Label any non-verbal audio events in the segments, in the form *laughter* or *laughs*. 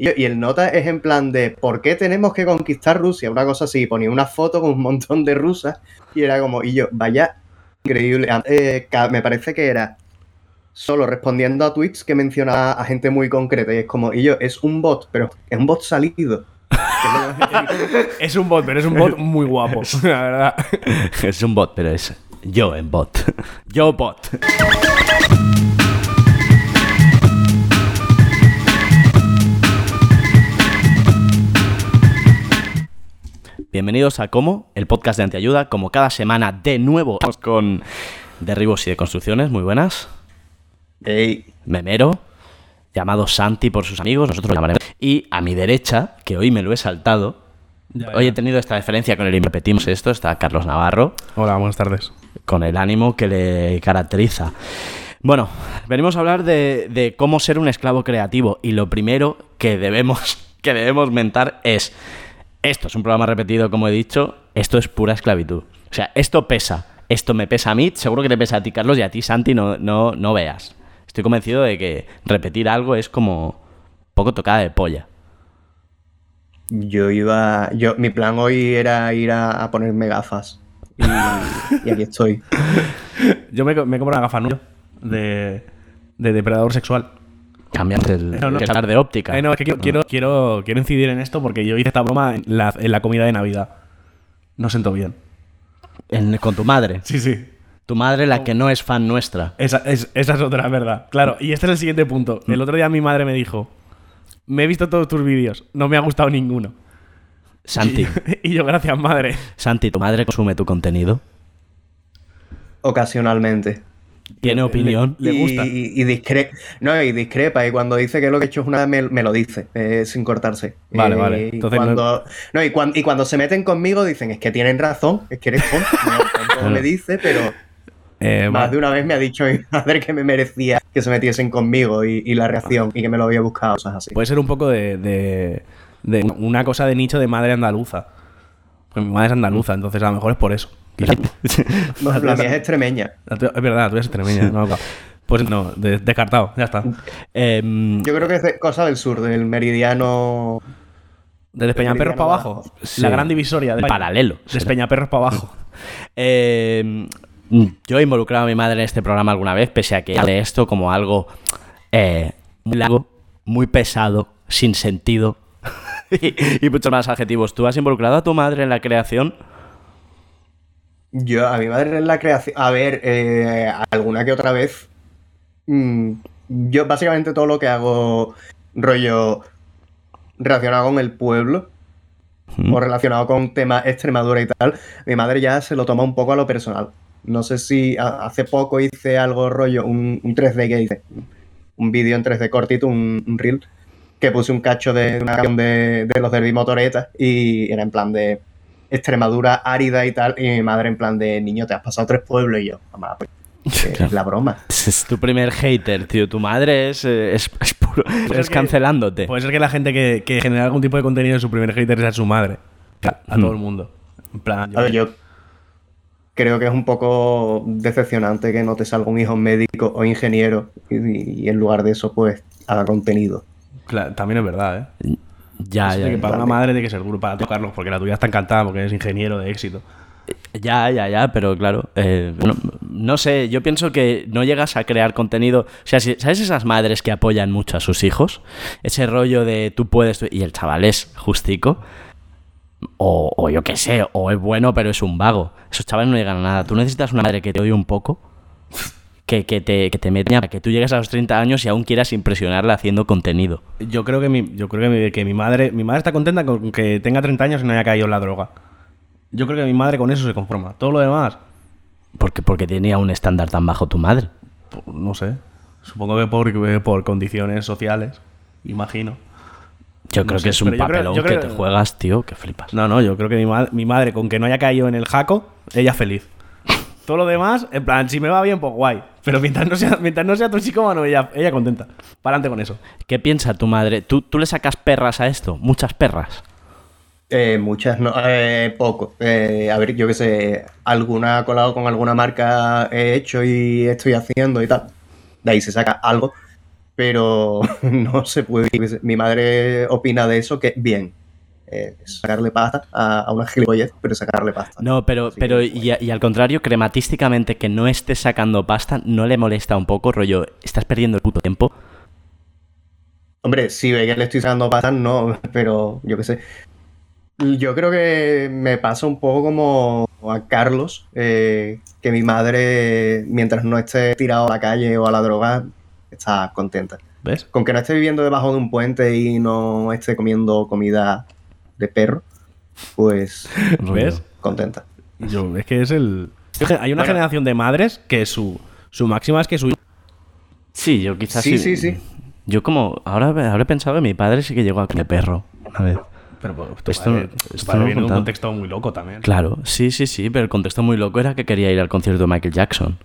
Y, y el nota es en plan de ¿por qué tenemos que conquistar Rusia? Una cosa así, ponía una foto con un montón de rusas y era como, y yo, vaya, increíble. Eh, me parece que era solo respondiendo a tweets que mencionaba a gente muy concreta y es como, y yo, es un bot, pero es un bot salido. *laughs* Es un bot, pero es un bot muy guapo, *laughs* la verdad. es un bot, pero es yo en bot. Yo bot. Bienvenidos a Como, el podcast de Antiayuda. Como cada semana, de nuevo, vamos con derribos y deconstrucciones. Muy buenas. Ey, Memero, llamado Santi por sus amigos, nosotros lo llamaremos. Y a mi derecha, que hoy me lo he saltado, Ya, hoy ya. he tenido esta diferencia con el y repetimos esto, está Carlos Navarro, Hola, buenas tardes. con el ánimo que le caracteriza. Bueno, venimos a hablar de, de cómo ser un esclavo creativo y lo primero que debemos, *laughs* que debemos mentar es, esto es un programa repetido como he dicho, esto es pura esclavitud. O sea, esto pesa, esto me pesa a mí, seguro que te pesa a ti Carlos y a ti Santi no, no, no veas. Estoy convencido de que repetir algo es como poco tocada de polla. yo iba, yo, mi plan hoy era ir a, a ponerme gafas. Y, y aquí estoy. *laughs* Yo me, me compro una gafa nueva de, de depredador sexual. Cambias el, No, no. el hablar de óptica. Eh, no, es que quiero, quiero, quiero, quiero incidir en esto porque yo hice esta broma en la, en la comida de Navidad. No sentó bien. En- con tu madre. Sí, sí. Tu madre la que no es fan nuestra. Esa es, esa es otra, verdad. Claro, y este es el siguiente punto. El otro día mi madre me dijo, me he visto todos tus vídeos, no me ha gustado ninguno. Santi. *laughs* Y yo, gracias, madre. Santi, ¿tu madre consume tu contenido? Ocasionalmente. ¿Tiene opinión? Le y, gusta. Y, y discre- no, y discrepa. Y cuando dice que lo que he hecho es una me, me lo dice, eh, sin cortarse. Vale, Eh, vale. y Entonces no- cuando, no, y, cuan- y cuando se meten conmigo dicen, es que tienen razón, es que eres tonto. *laughs* No, me dice, pero Eh, más vale. de una vez me ha dicho mi madre que me merecía que se metiesen conmigo y, y la reacción y que me lo había buscado, cosas así. Puede ser un poco de, de- de una cosa de nicho de madre andaluza. Pues mi madre es andaluza, entonces a lo mejor es por eso. *laughs* No, *laughs* la mía es extremeña. Es verdad, tú eres extremeña. no, pues no, de- descartado, ya está. Em, Yo creo que es de- cosa del sur, del meridiano. De Despeñaperros para abajo. Sí. La gran divisoria. De Paralelo, será. Despeñaperros para abajo. em, yo he involucrado a mi madre en este programa alguna vez, pese a que ve esto como algo eh, muy largo, muy pesado, sin sentido *laughs* y, y muchos más adjetivos. ¿Tú has involucrado a tu madre en la creación? Yo, a mi madre en la creación. A ver, eh, alguna que otra vez. mm, yo, básicamente, todo lo que hago, rollo. relacionado con el pueblo. Mm. O relacionado con temas Extremadura y tal. Mi madre ya se lo toma un poco a lo personal. No sé si a- hace poco hice algo rollo, un, un 3D que hice. Un vídeo en 3D cortito, un, un reel. Que puse un cacho de una canción de, de los Derby. Y era en plan de. Extremadura árida y tal, y mi madre en plan de niño, te has pasado tres pueblos y yo, mamá, pues, *laughs* es la broma. Es tu primer hater, tío. Tu madre es, eh, es, es puro. Puede es que- cancelándote. Puede ser que la gente que, que genera algún tipo de contenido en su primer hater sea su madre. A Hmm. todo el mundo. En plan, A ver, yo creo que es un poco decepcionante que no te salga un hijo médico o ingeniero y, y en lugar de eso, pues, haga contenido. Claro, también es verdad, ¿eh? Ya, ya, que para una madre tiene que ser duro para ti, Carlos, porque la tuya está encantada porque eres ingeniero de éxito. Ya, ya, ya, pero claro, eh, no, no sé, yo pienso que no llegas a crear contenido. O sea, si- ¿sabes esas madres que apoyan mucho a sus hijos? Ese rollo de tú puedes y el chaval es justico. O, o yo qué sé, o es bueno pero es un vago. Esos chavales no llegan a nada. Tú necesitas una madre que te odie un poco, que, que te, que te meta, para que tú llegues a los 30 años y aún quieras impresionarla haciendo contenido. Yo creo que mi, yo creo que mi, que mi madre, mi madre está contenta con que tenga 30 años y no haya caído en la droga. Yo creo que mi madre con eso se conforma. Todo lo demás, Porque, porque tenía un estándar tan bajo tu madre. pues, no sé. Supongo que por, por condiciones sociales, imagino. Yo No creo sé, que es un creo- papelón creo- que te juegas, tío, que flipas. No, no, yo creo que mi, ma- mi madre, con que no haya caído en el jaco, ella feliz. Todo lo demás, en plan, si me va bien, pues guay. Pero mientras no sea, mientras no sea toxicómano, ella, ella contenta. Para adelante con eso. ¿Qué piensa tu madre? ¿Tú, ¿Tú le sacas perras a esto? ¿Muchas perras? Eh, muchas, no, eh, poco. Eh, a ver, yo qué sé, alguna ha colado con alguna marca he hecho y estoy haciendo y tal. De ahí se saca algo, pero *laughs* no se puede. Mi madre opina de eso que bien. Eh, sacarle pasta a, a una gilipollez, pero sacarle pasta. No, pero, Así pero que, y, a- y al contrario, crematísticamente que no estés sacando pasta, ¿no le molesta un poco, rollo? ¿Estás perdiendo el puto tiempo? Hombre, si ve que le estoy sacando pasta, no, pero yo qué sé. Yo creo que me pasa un poco como a Carlos, eh, que mi madre, mientras no esté tirado a la calle o a la droga, está contenta. ¿Ves? Con que no esté viviendo debajo de un puente y no esté comiendo comida de perro, pues ¿Ves? contenta. Yo, es que es el. Hay una Bueno. generación de madres que su, su máxima es que su. Sí, yo quizás Sí, sí, sí. Yo como, ahora habré pensado que mi padre sí que llegó a de perro una vez. Pero pues, tu Esto- padre- tu esto padre no lo he viene de un contexto muy loco también. Claro, sí, sí, sí, pero el contexto muy loco era que quería ir al concierto de Michael Jackson.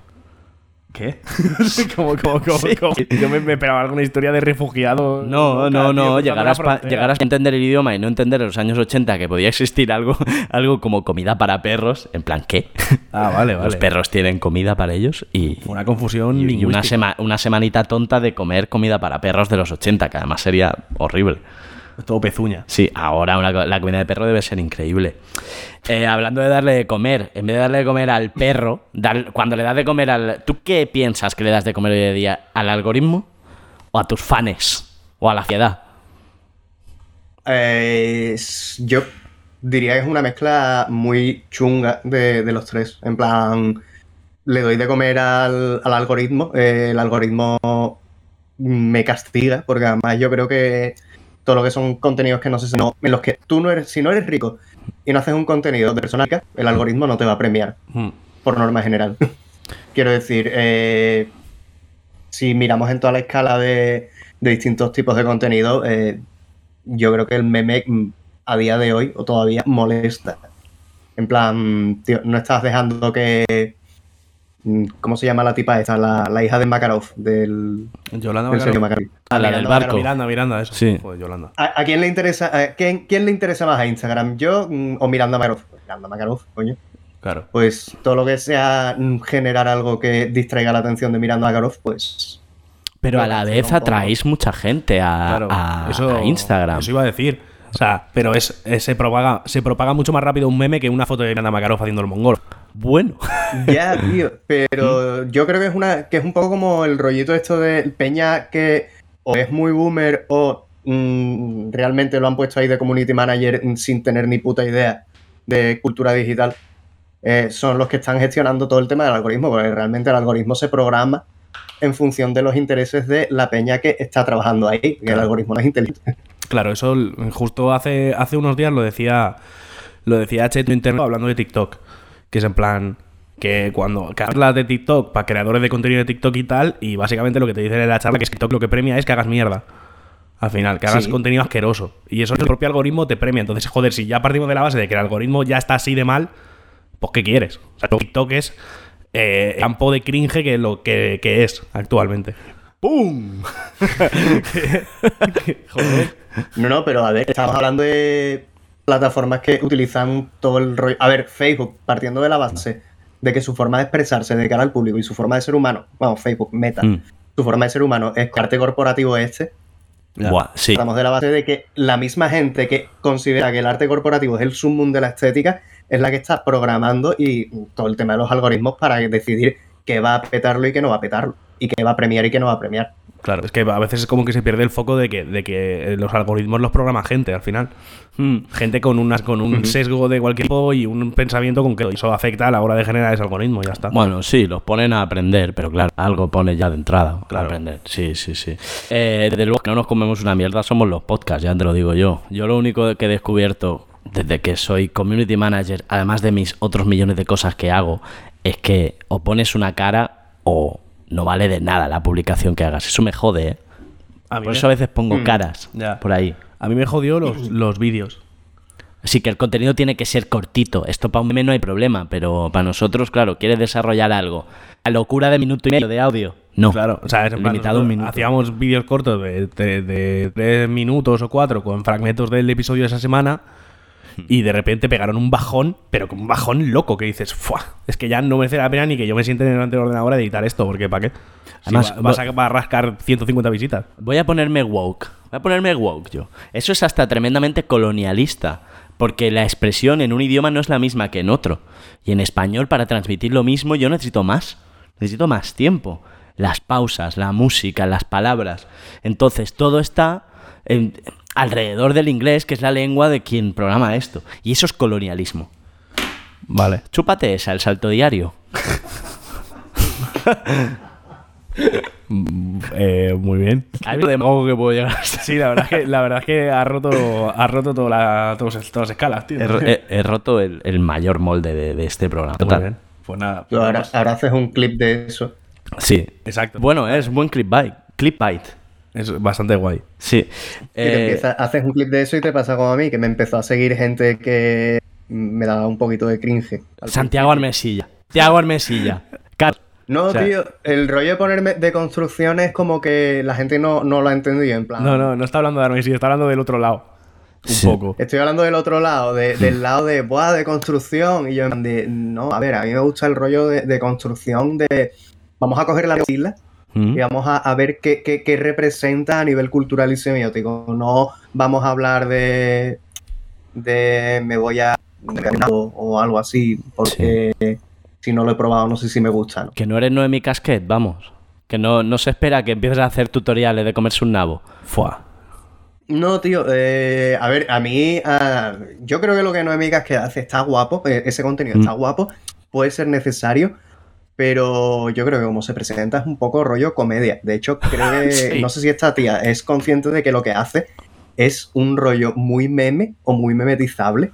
¿Qué? *laughs* ¿Cómo, cómo, cómo, Sí. cómo? Yo me, me esperaba alguna historia de refugiado. No, no, no, cruzando llegar la a, entender el idioma y no entender en los años 80 que podía existir algo, *laughs* algo como comida para perros, en plan, ¿qué? Ah, vale, *laughs* vale. Los perros tienen comida para ellos y, Fue una confusión y- y una, sema- una semanita tonta de comer comida para perros de los 80, que además sería horrible. Todo pezuña. Sí, ahora una la comida de perro debe ser increíble. Eh, hablando de darle de comer, en vez de darle de comer al perro, dar- cuando le das de comer al... ¿Tú qué piensas que le das de comer hoy en día? ¿Al algoritmo? ¿O a tus fans? ¿O a la ciudad? Eh, yo diría que es una mezcla muy chunga de, de los tres. En plan, le doy de comer al, al algoritmo. eh, el algoritmo me castiga, porque además yo creo que todo lo que son contenidos que no sé si no, en los que tú no eres, si no eres rico y no haces un contenido de persona rica, el algoritmo no te va a premiar, Hmm. por norma general. *laughs* Quiero decir, eh, si miramos en toda la escala de, de distintos tipos de contenido, eh, yo creo que el meme mm, a día de hoy o todavía molesta. En plan, tío, no estás dejando que. Mm, ¿Cómo se llama la tipa esta? La, la hija de Makarov, del, Yolanda del. Makarov. Ah, la Miranda del Makarov. barco. Miranda, Miranda, eso. Sí. Joder, Yolanda. ¿A, a quién le interesa a quién, quién le interesa más a Instagram? ¿Yo mm, o Miranda Makarov? Miranda Makarov, coño. Claro. Pues todo lo que sea mm, generar algo que distraiga la atención de Miranda Makarov, pues. Pero a la Bueno, vez atraéis mucha gente a, Claro, a- eso, a Instagram. Eso iba a decir. O sea, pero es, es- se, propaga, se propaga mucho más rápido un meme que una foto de Miranda Makarov haciendo el mongol. Bueno. Ya, tío. *laughs* Pero yo creo que es una, que es un poco como el rollito esto de Peña que o es muy boomer o mm, realmente lo han puesto ahí de community manager sin tener ni puta idea de cultura digital. Eh, son los que están gestionando todo el tema del algoritmo, porque realmente el algoritmo se programa en función de los intereses de la peña que está trabajando ahí. que el algoritmo no es inteligente. Claro, eso justo hace, hace unos días lo decía lo decía Cheto Interno hablando de TikTok, que es en plan que cuando que hablas de TikTok para creadores de contenido de TikTok y tal, y básicamente lo que te dicen en la charla que es que TikTok lo que premia es que hagas mierda. Al final, que hagas Sí. contenido asqueroso. Y eso el propio algoritmo te premia. Entonces, joder, si ya partimos de la base de que el algoritmo ya está así de mal, pues ¿qué quieres? O sea, TikTok es eh, campo de cringe que lo que, que es actualmente. ¡Pum! *laughs* *laughs* joder. No, no, pero a ver, estamos hablando de plataformas que utilizan todo el rollo. A ver, Facebook, partiendo de la base de que su forma de expresarse de cara al público y su forma de ser humano, bueno, Facebook, Meta, Mm. su forma de ser humano es arte corporativo este. Buah, sí. Estamos de la base de que la misma gente que considera que el arte corporativo es el sumum de la estética es la que está programando y todo el tema de los algoritmos para decidir qué va a petarlo y qué no va a petarlo, y qué va a premiar y qué no va a premiar. Claro, es que a veces es como que se pierde el foco de que, de que los algoritmos los programa gente al final. Mm. Gente con, unas, con un sesgo de cualquier tipo y un pensamiento concreto. Y eso afecta a la hora de generar ese algoritmo, ya está. Bueno, sí, los ponen a aprender, pero claro, algo pone ya de entrada Claro. a aprender. Sí, sí, sí. Eh, desde luego que no nos comemos una mierda somos los podcasts, ya te lo digo yo. Yo lo único que he descubierto desde que soy community manager, además de mis otros millones de cosas que hago, es que o pones una cara o no vale de nada la publicación que hagas. Eso me jode, ¿eh? A mí Por me- eso a veces pongo Mm. caras por ahí. A mí me jodió los, los vídeos. Sí, que el contenido tiene que ser cortito. Esto para un meme no hay problema, pero para nosotros, claro, quieres desarrollar algo. La locura de minuto y medio de audio. No. Claro, o sea, es limitado un minuto. Hacíamos vídeos cortos de, de, de tres minutos o cuatro con fragmentos del episodio de esa semana *laughs* y de repente pegaron un bajón, pero con un bajón loco que dices, ¡fua! Es que ya no merece la pena ni que yo me siente delante del ordenador a editar esto, porque ¿para qué? Si Además, va- vas a, va a rascar 150 visitas. Voy a ponerme woke. Voy a ponerme woke yo. Eso es hasta tremendamente colonialista. Porque la expresión en un idioma no es la misma que en otro. Y en español, para transmitir lo mismo, yo necesito más. Necesito más tiempo. Las pausas, la música, las palabras. Entonces, todo está en- alrededor del inglés, que es la lengua de quien programa esto. Y eso es colonialismo. Vale. Chúpate esa, el salto diario. *laughs* Eh, muy bien. Hay de mago que puedo llegar hasta. Sí, la verdad es que, la verdad es que ha roto, ha roto toda la- todas, todas las escalas, tío. He, ro- he- he roto el, el mayor molde de, de este programa. Muy bien. Pues nada. Ahora, ahora haces un clip de eso. Sí. Exacto. Bueno, es buen clipbait. Clipbait. Es bastante guay. Sí. Eh, empieza- haces un clip de eso y te pasa como a mí, que me empezó a seguir gente que me daba un poquito de cringe. Santiago Armesilla. Santiago Armesilla. Car- No, O sea- tío, el rollo de ponerme de construcción es como que la gente no, no lo ha entendido, en plan. No, no, no está hablando de Armesí, está hablando del otro lado. Un Sí. poco. Estoy hablando del otro lado, de- del lado de, Buah, de construcción. Y yo, en plan de, no, a ver, a mí me gusta el rollo de, de construcción de, vamos a coger la isla. Y vamos a, a ver qué, qué- qué representa a nivel cultural y semiótico. No vamos a hablar de, de me voy a o, o algo así, porque si no lo he probado no sé si me gusta. ¿no? Que no eres Noemi Casquet, vamos. Que no, no se espera que empieces a hacer tutoriales de comerse un nabo. Fua. No, tío, eh, a ver, a mí, yo creo que lo que Noemí que hace está guapo, eh, ese contenido está Mm. guapo, puede ser necesario, pero yo creo que como se presenta es un poco rollo comedia. De hecho, creo *laughs* que, Sí. no sé si esta tía es consciente de que lo que hace es un rollo muy meme o muy memetizable,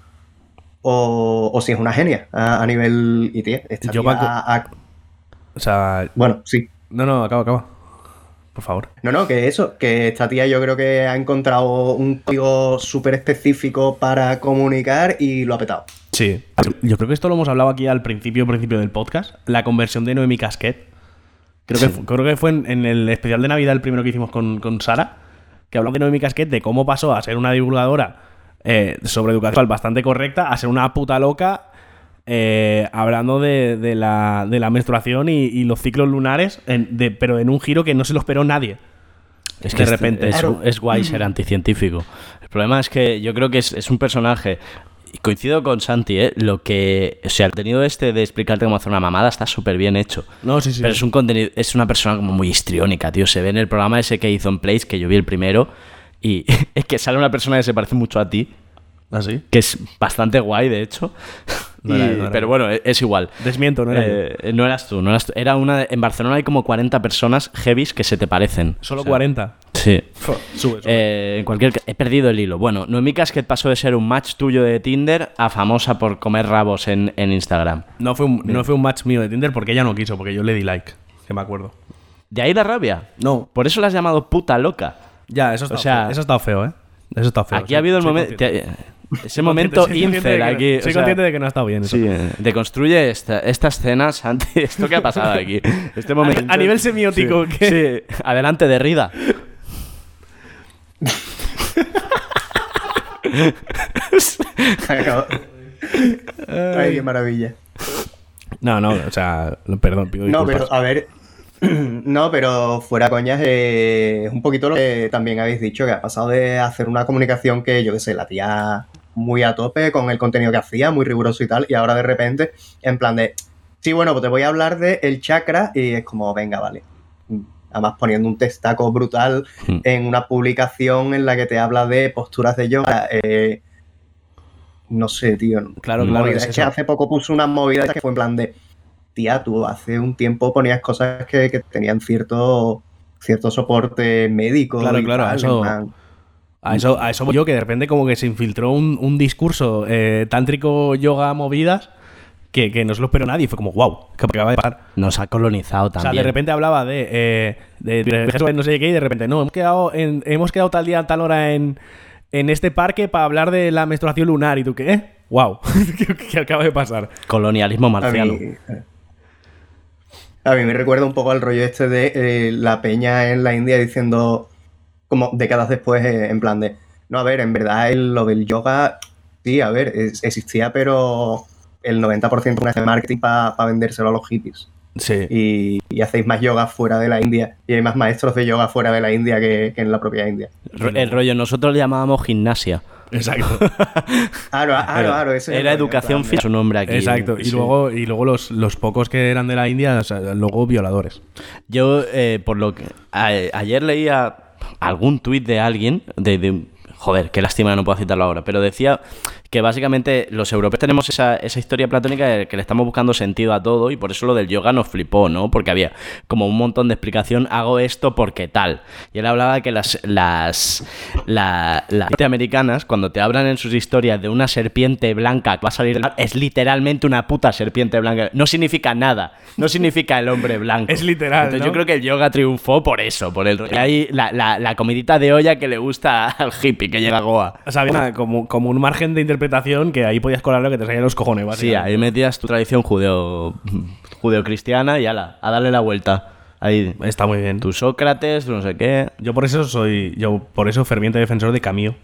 o, o si es una genia a, a nivel... Y tía, esta Yo tía ha- O sea, bueno, sí. no, no, acaba, acaba. Por favor. No, no, que eso, que esta tía yo creo que ha encontrado un código súper específico para comunicar y lo ha petado. Sí. Yo creo que esto lo hemos hablado aquí al principio, principio del podcast. La conversión de Noemi Casquet. Creo, que, fu- creo que fue en, en el especial de Navidad, el primero que hicimos con, con Sara, que habló de Noemi Casquet, de cómo pasó a ser una divulgadora eh, sobre educación bastante correcta a ser una puta loca eh, hablando de, de la, de la menstruación y, y los ciclos lunares, en- de- pero en un giro que no se lo esperó nadie. Es De que es- repente. es guay ser anticientífico. El problema es que yo creo que es, es un personaje. Coincido con Santi, ¿eh? Lo que. O sea, el contenido este de explicarte cómo hacer una mamada está súper bien hecho. No, sí, sí. Pero es un contenido. Es una persona como muy histriónica, tío. Se ve en el programa ese que hizo en Place, que yo vi el primero. Y *laughs* es que sale una persona que se parece mucho a ti. ¿Ah, sí? Que es bastante guay, de hecho. *laughs* No Y- era- no era pero bueno, es, es igual. Desmiento, no era. Eh, no eras tú, no eras tú. Era una. En Barcelona hay como 40 personas heavies que se te parecen. Solo O sea, 40. Sí. *laughs* Sube, sube. Eh, en cualquier he perdido el hilo. Bueno, Noemí Casquet pasó de ser un match tuyo de Tinder a famosa por comer rabos en, en Instagram. No fue, un, no fue un match mío de Tinder porque ella no quiso, porque yo le di like, que me acuerdo. ¿De ahí la rabia? No. Por eso la has llamado puta loca. Ya, eso está, O sea, feo. Eso está feo, ¿eh? Eso está feo. Aquí ha habido el momento. Ese momento de incel que- aquí. o Soy sea, consciente de que no ha estado bien eso. Sí, eh, deconstruye esta, esta escena, Santi. *laughs* ¿Esto qué ha pasado aquí? *laughs* Este momento. a nivel semiótico, Sí, adelante, Derrida. Ay, qué maravilla. No, no, o sea, perdón, pido No, disculpas. pero a ver. *clears throat* No, pero fuera coñas, eh, es un poquito lo que también habéis dicho, que ha pasado de hacer una comunicación que, yo qué sé, la tía muy a tope con el contenido que hacía, muy riguroso y tal, y ahora de repente, en plan de, sí, bueno, pues te voy a hablar de el chakra, y es como, venga, vale. Además poniendo un testaco brutal Hmm. en una publicación en la que te habla de posturas de yoga. eh, no sé, tío. Claro, claro, es que hace poco puso una movida que fue en plan de, tía, tú hace un tiempo ponías cosas que, que tenían cierto, cierto soporte médico. Claro, y claro, tal, eso- A eso, a eso voy yo, que de repente como que se infiltró un, un discurso eh, tántrico yoga movidas que, que no se lo esperó nadie. Fue como, wow, que acaba de pasar. Nos ha colonizado O sea, también. de repente hablaba de, eh, de, no sé qué, y de repente, no, hemos quedado, en, hemos quedado tal día, tal hora en, en este parque para hablar de la menstruación lunar. ¿Y tú qué? ¡Wow! ¿Qué, qué acaba de pasar? Colonialismo A marciano. mí, a mí me recuerda un poco al rollo este de eh, la peña en la India diciendo, como décadas después, eh, en plan de, no, a ver, en verdad el- lo del yoga, sí, a ver, es- existía, pero el 90% es de marketing para vendérselo a los hippies. Sí. Y, y hacéis más yoga fuera de la India. Y hay más maestros de yoga fuera de la India que, que en la propia India. El rollo, nosotros le llamábamos gimnasia. Exacto. *laughs* El Era educación física, su nombre aquí. Exacto. Y Sí. luego, y luego los, los pocos que eran de la India, o sea, luego violadores. Yo, eh, por lo que. a- ayer leía algún tuit de alguien, de, de- Joder, qué lástima no puedo citarlo ahora, pero decía que básicamente los europeos tenemos esa, esa historia platónica de que le estamos buscando sentido a todo y por eso lo del yoga nos flipó, ¿no? Porque había como un montón de explicación, hago esto porque tal. Y él hablaba de que las, las, la- las americanas, cuando te hablan en sus historias de una serpiente blanca que va a salir del mar, es literalmente una puta serpiente blanca. No significa nada, no significa el hombre blanco. Es literal, Entonces ¿no? yo creo que el yoga triunfó por eso, por el. Hay la, la, la comidita de olla que le gusta al hippie que llega a Goa. O sea, como, como un margen de interpretación que ahí podías colar lo que te salía los cojones, Sí, ahí metías tu tradición judeo judeocristiana y ala, a darle la vuelta. Ahí, Está muy bien. tu Sócrates, tu no sé qué, Yo por eso soy, yo por eso ferviente defensor de Camilo.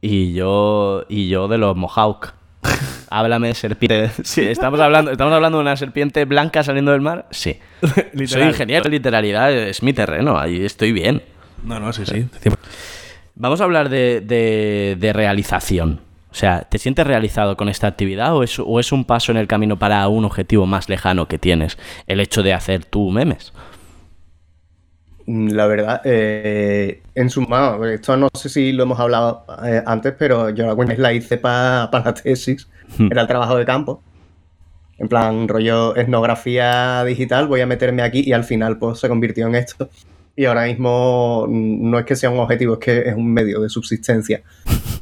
y yo y yo de los Mohawk. *laughs* Háblame de serpiente. Sí, estamos hablando, estamos hablando de una serpiente blanca saliendo del mar. Sí. *laughs* Soy ingeniero literalidad, es mi terreno, ahí estoy bien. No, no, sí, sí. Vamos a hablar de, de- de realización. O sea, ¿te sientes realizado con esta actividad o es, o es un paso en el camino para un objetivo más lejano que tienes? El hecho de hacer tú memes. Mm, La verdad, eh, en su mano, esto no sé si lo hemos hablado eh, antes, pero yo la hice para la tesis, era el trabajo de campo. En plan, rollo etnografía digital, voy a meterme aquí y al final pues se convirtió en esto. Y ahora mismo mm, no es que sea un objetivo, es que es un medio de subsistencia. *laughs*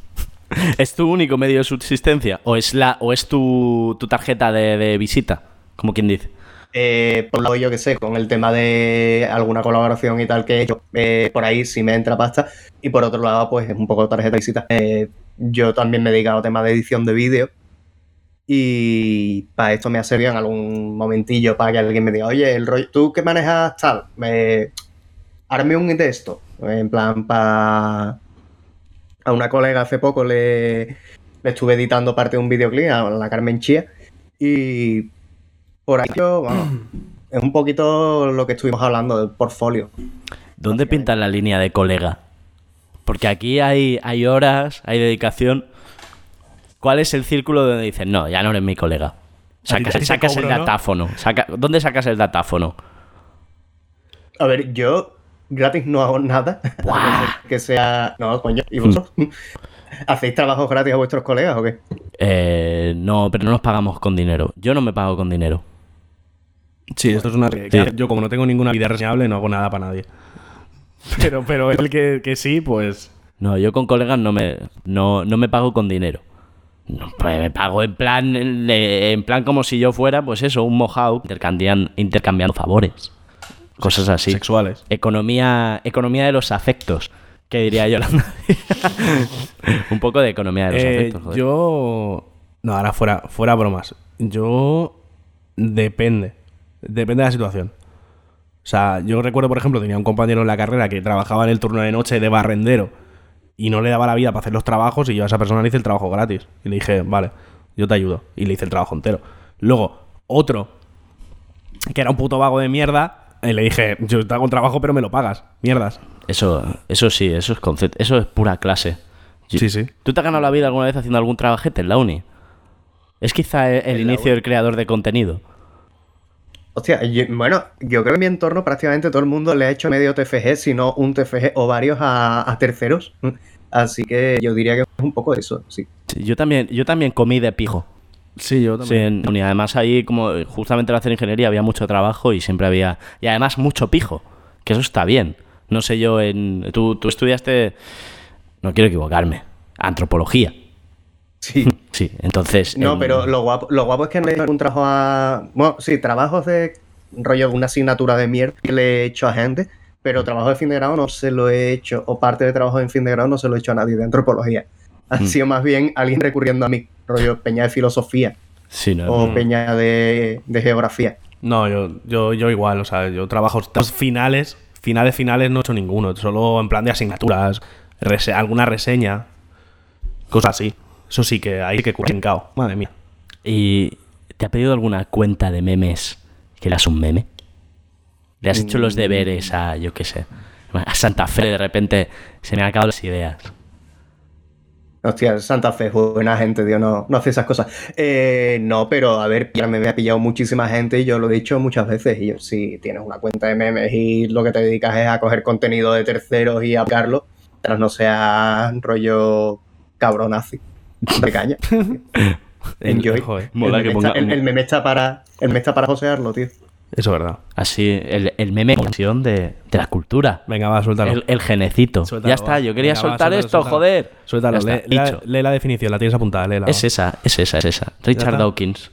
*laughs* ¿Es tu único medio de subsistencia? ¿O es, la, o es tu, tu tarjeta de, de visita? Como quien dice. Eh, por lado, yo que sé, con el tema de alguna colaboración y tal que he hecho, eh, por ahí sí me entra pasta. Y por otro lado, pues es un poco tarjeta de visita. Eh, yo también me he dedicado a temas de edición de vídeo. Y para esto me ha servido en algún momentillo para que alguien me diga, oye, el rollo, ¿tú qué manejas tal? Me... Arme un de esto. En plan, para... A una colega hace poco le, le estuve editando parte de un videoclip, a la Carmen Chía. Y por ahí yo, vamos, *clears throat* es un poquito lo que estuvimos hablando del portfolio. ¿Dónde pintas la línea de colega? Porque aquí hay, hay horas, hay dedicación. ¿Cuál es el círculo donde dices, no, ya no eres mi colega? Sacas, sacas el datáfono. Saca- ¿Dónde sacas el datáfono? A ver, yo gratis no hago nada. *laughs* A que sea. No, coño, ¿y vosotros? *laughs* ¿Hacéis trabajos gratis a vuestros colegas o qué? Eh, no, pero no nos pagamos con dinero. Yo no me pago con dinero. Sí, esto es una... Yo como no tengo ninguna vida reseñable, no hago nada para nadie. *laughs* Pero, pero el que, que sí, pues... No, yo con colegas no me, no, no me pago con dinero. No, pues me pago en plan, en plan como si yo fuera, pues eso, un mohawk, intercambian- intercambiando favores. Cosas así. Sexuales. Economía, economía de los afectos, que diría yo. *laughs* un poco de economía de los Eh, afectos, joder. yo... No, ahora fuera, fuera bromas. Yo... Depende. Depende de la situación. O sea, yo recuerdo, por ejemplo, tenía un compañero en la carrera que trabajaba en el turno de noche de barrendero y no le daba la vida para hacer los trabajos y yo a esa persona le hice el trabajo gratis. Y le dije, vale, yo te ayudo. Y le hice el trabajo entero. Luego, otro, que era un puto vago de mierda, y le dije, yo te hago un trabajo pero me lo pagas. Mierdas. Eso, eso sí, eso es concepto, eso es pura clase. Yo- Sí, sí. ¿Tú te has ganado la vida alguna vez haciendo algún trabajete en la uni? Es quizá el, el inicio del creador de contenido. Hostia, yo- bueno, yo creo que en mi entorno prácticamente todo el mundo le ha hecho medio TFG, si no un TFG o varios a, a terceros. *laughs* Así que yo diría que es un poco eso, sí. Sí, yo también, yo también comí de pijo. Sí, yo Sí, en la uni. además ahí como eh, justamente al hacer ingeniería había mucho trabajo y siempre había y además mucho pijo, que eso está bien. No sé yo en tú, tú estudiaste no quiero equivocarme, antropología. Sí. *laughs* Sí, entonces No, en- pero lo guapo, lo guapo es que no he algún trabajo a. Bueno, sí, trabajos de rollo, una asignatura de mierda que le he hecho a gente, pero trabajo de fin de grado no se lo he hecho, o parte de trabajo en fin de grado no se lo he hecho a nadie de antropología. Ha Mm. sido más bien alguien recurriendo a mí, rollo peña de filosofía Sí, no. o no. peña de, de geografía. No, yo, yo, yo igual, o sea, yo trabajo finales, finales, finales no he hecho ninguno, solo en plan de asignaturas, rese- alguna reseña, cosas así. Eso sí que hay que currincao, madre mía. ¿Y te ha pedido alguna cuenta de memes que eras un meme? ¿Le has hecho los deberes a, yo qué sé, a Santa Fe de repente? Se me han acabado las ideas. Hostia, Santa Fe, buena gente, tío, no, no hace esas cosas. Eh, no, pero a ver, ya me, me ha pillado muchísima gente y yo lo he dicho muchas veces. Y yo, si tienes una cuenta de memes y lo que te dedicas es a coger contenido de terceros y a aplicarlo, tras no sea rollo cabronazi *laughs* de caña. *laughs* Enjoy. Joder, mola el, que meme ponga- está, el- el meme está para, el meme está para josearlo, tío. Eso es verdad. Así, el, el meme de, de la cultura. Venga, va, suéltalo. El, el genecito. Suéltalo, ya está, yo quería Venga, va, soltar suéltalo, esto, suéltalo. joder. Suéltalo, lee, está, lee la- dicho. lee la definición, la tienes apuntada, léela. Es esa, es esa, es esa. Richard. Dawkins.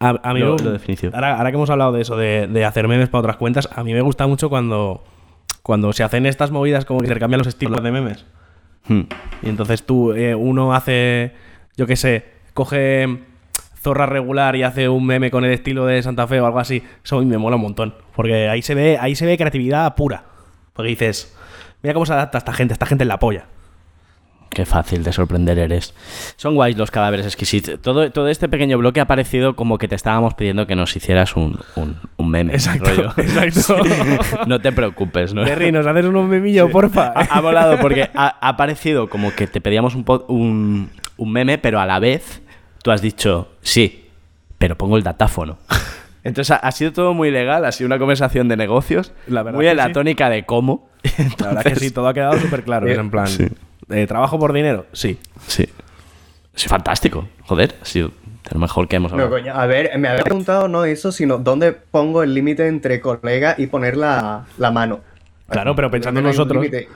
A, a mí Lo- lo definición. Ahora, ahora que hemos hablado de eso, de, de hacer memes para otras cuentas, a mí me gusta mucho cuando, cuando se hacen estas movidas como que intercambian los estilos de memes. Hmm. Y entonces tú, eh, uno hace, yo qué sé, coge zorra regular y hace un meme con el estilo de Santa Fe o algo así. Eso a mí me mola un montón. Porque ahí se ve, ahí se ve creatividad pura. Porque dices, mira cómo se adapta esta gente, esta gente en la polla. Qué fácil de sorprender eres. Son guays los cadáveres exquisitos. Todo, todo este pequeño bloque ha parecido como que te estábamos pidiendo que nos hicieras un, un, un meme. Exacto, rollo. *laughs* exacto. no te preocupes, ¿no? Terry, ¿nos haces unos memillos, porfa? Ha, ha volado porque ha, ha parecido como que te pedíamos un, un, un meme, pero a la vez tú has dicho sí, pero pongo el datáfono. *laughs* Entonces ha, ha sido todo muy legal, ha sido una conversación de negocios, La verdad muy en la sí. tonía de cómo. *laughs* La verdad que sí, todo ha quedado súper claro. es en plan, eh, ¿trabajo por dinero? Sí. Sí. Es fantástico, joder, ha sido de lo mejor que hemos No, hablado. coño, a ver, me había preguntado no eso, sino dónde pongo el límite entre colega y poner la, la mano. Claro, pero pensando no nosotros. límite.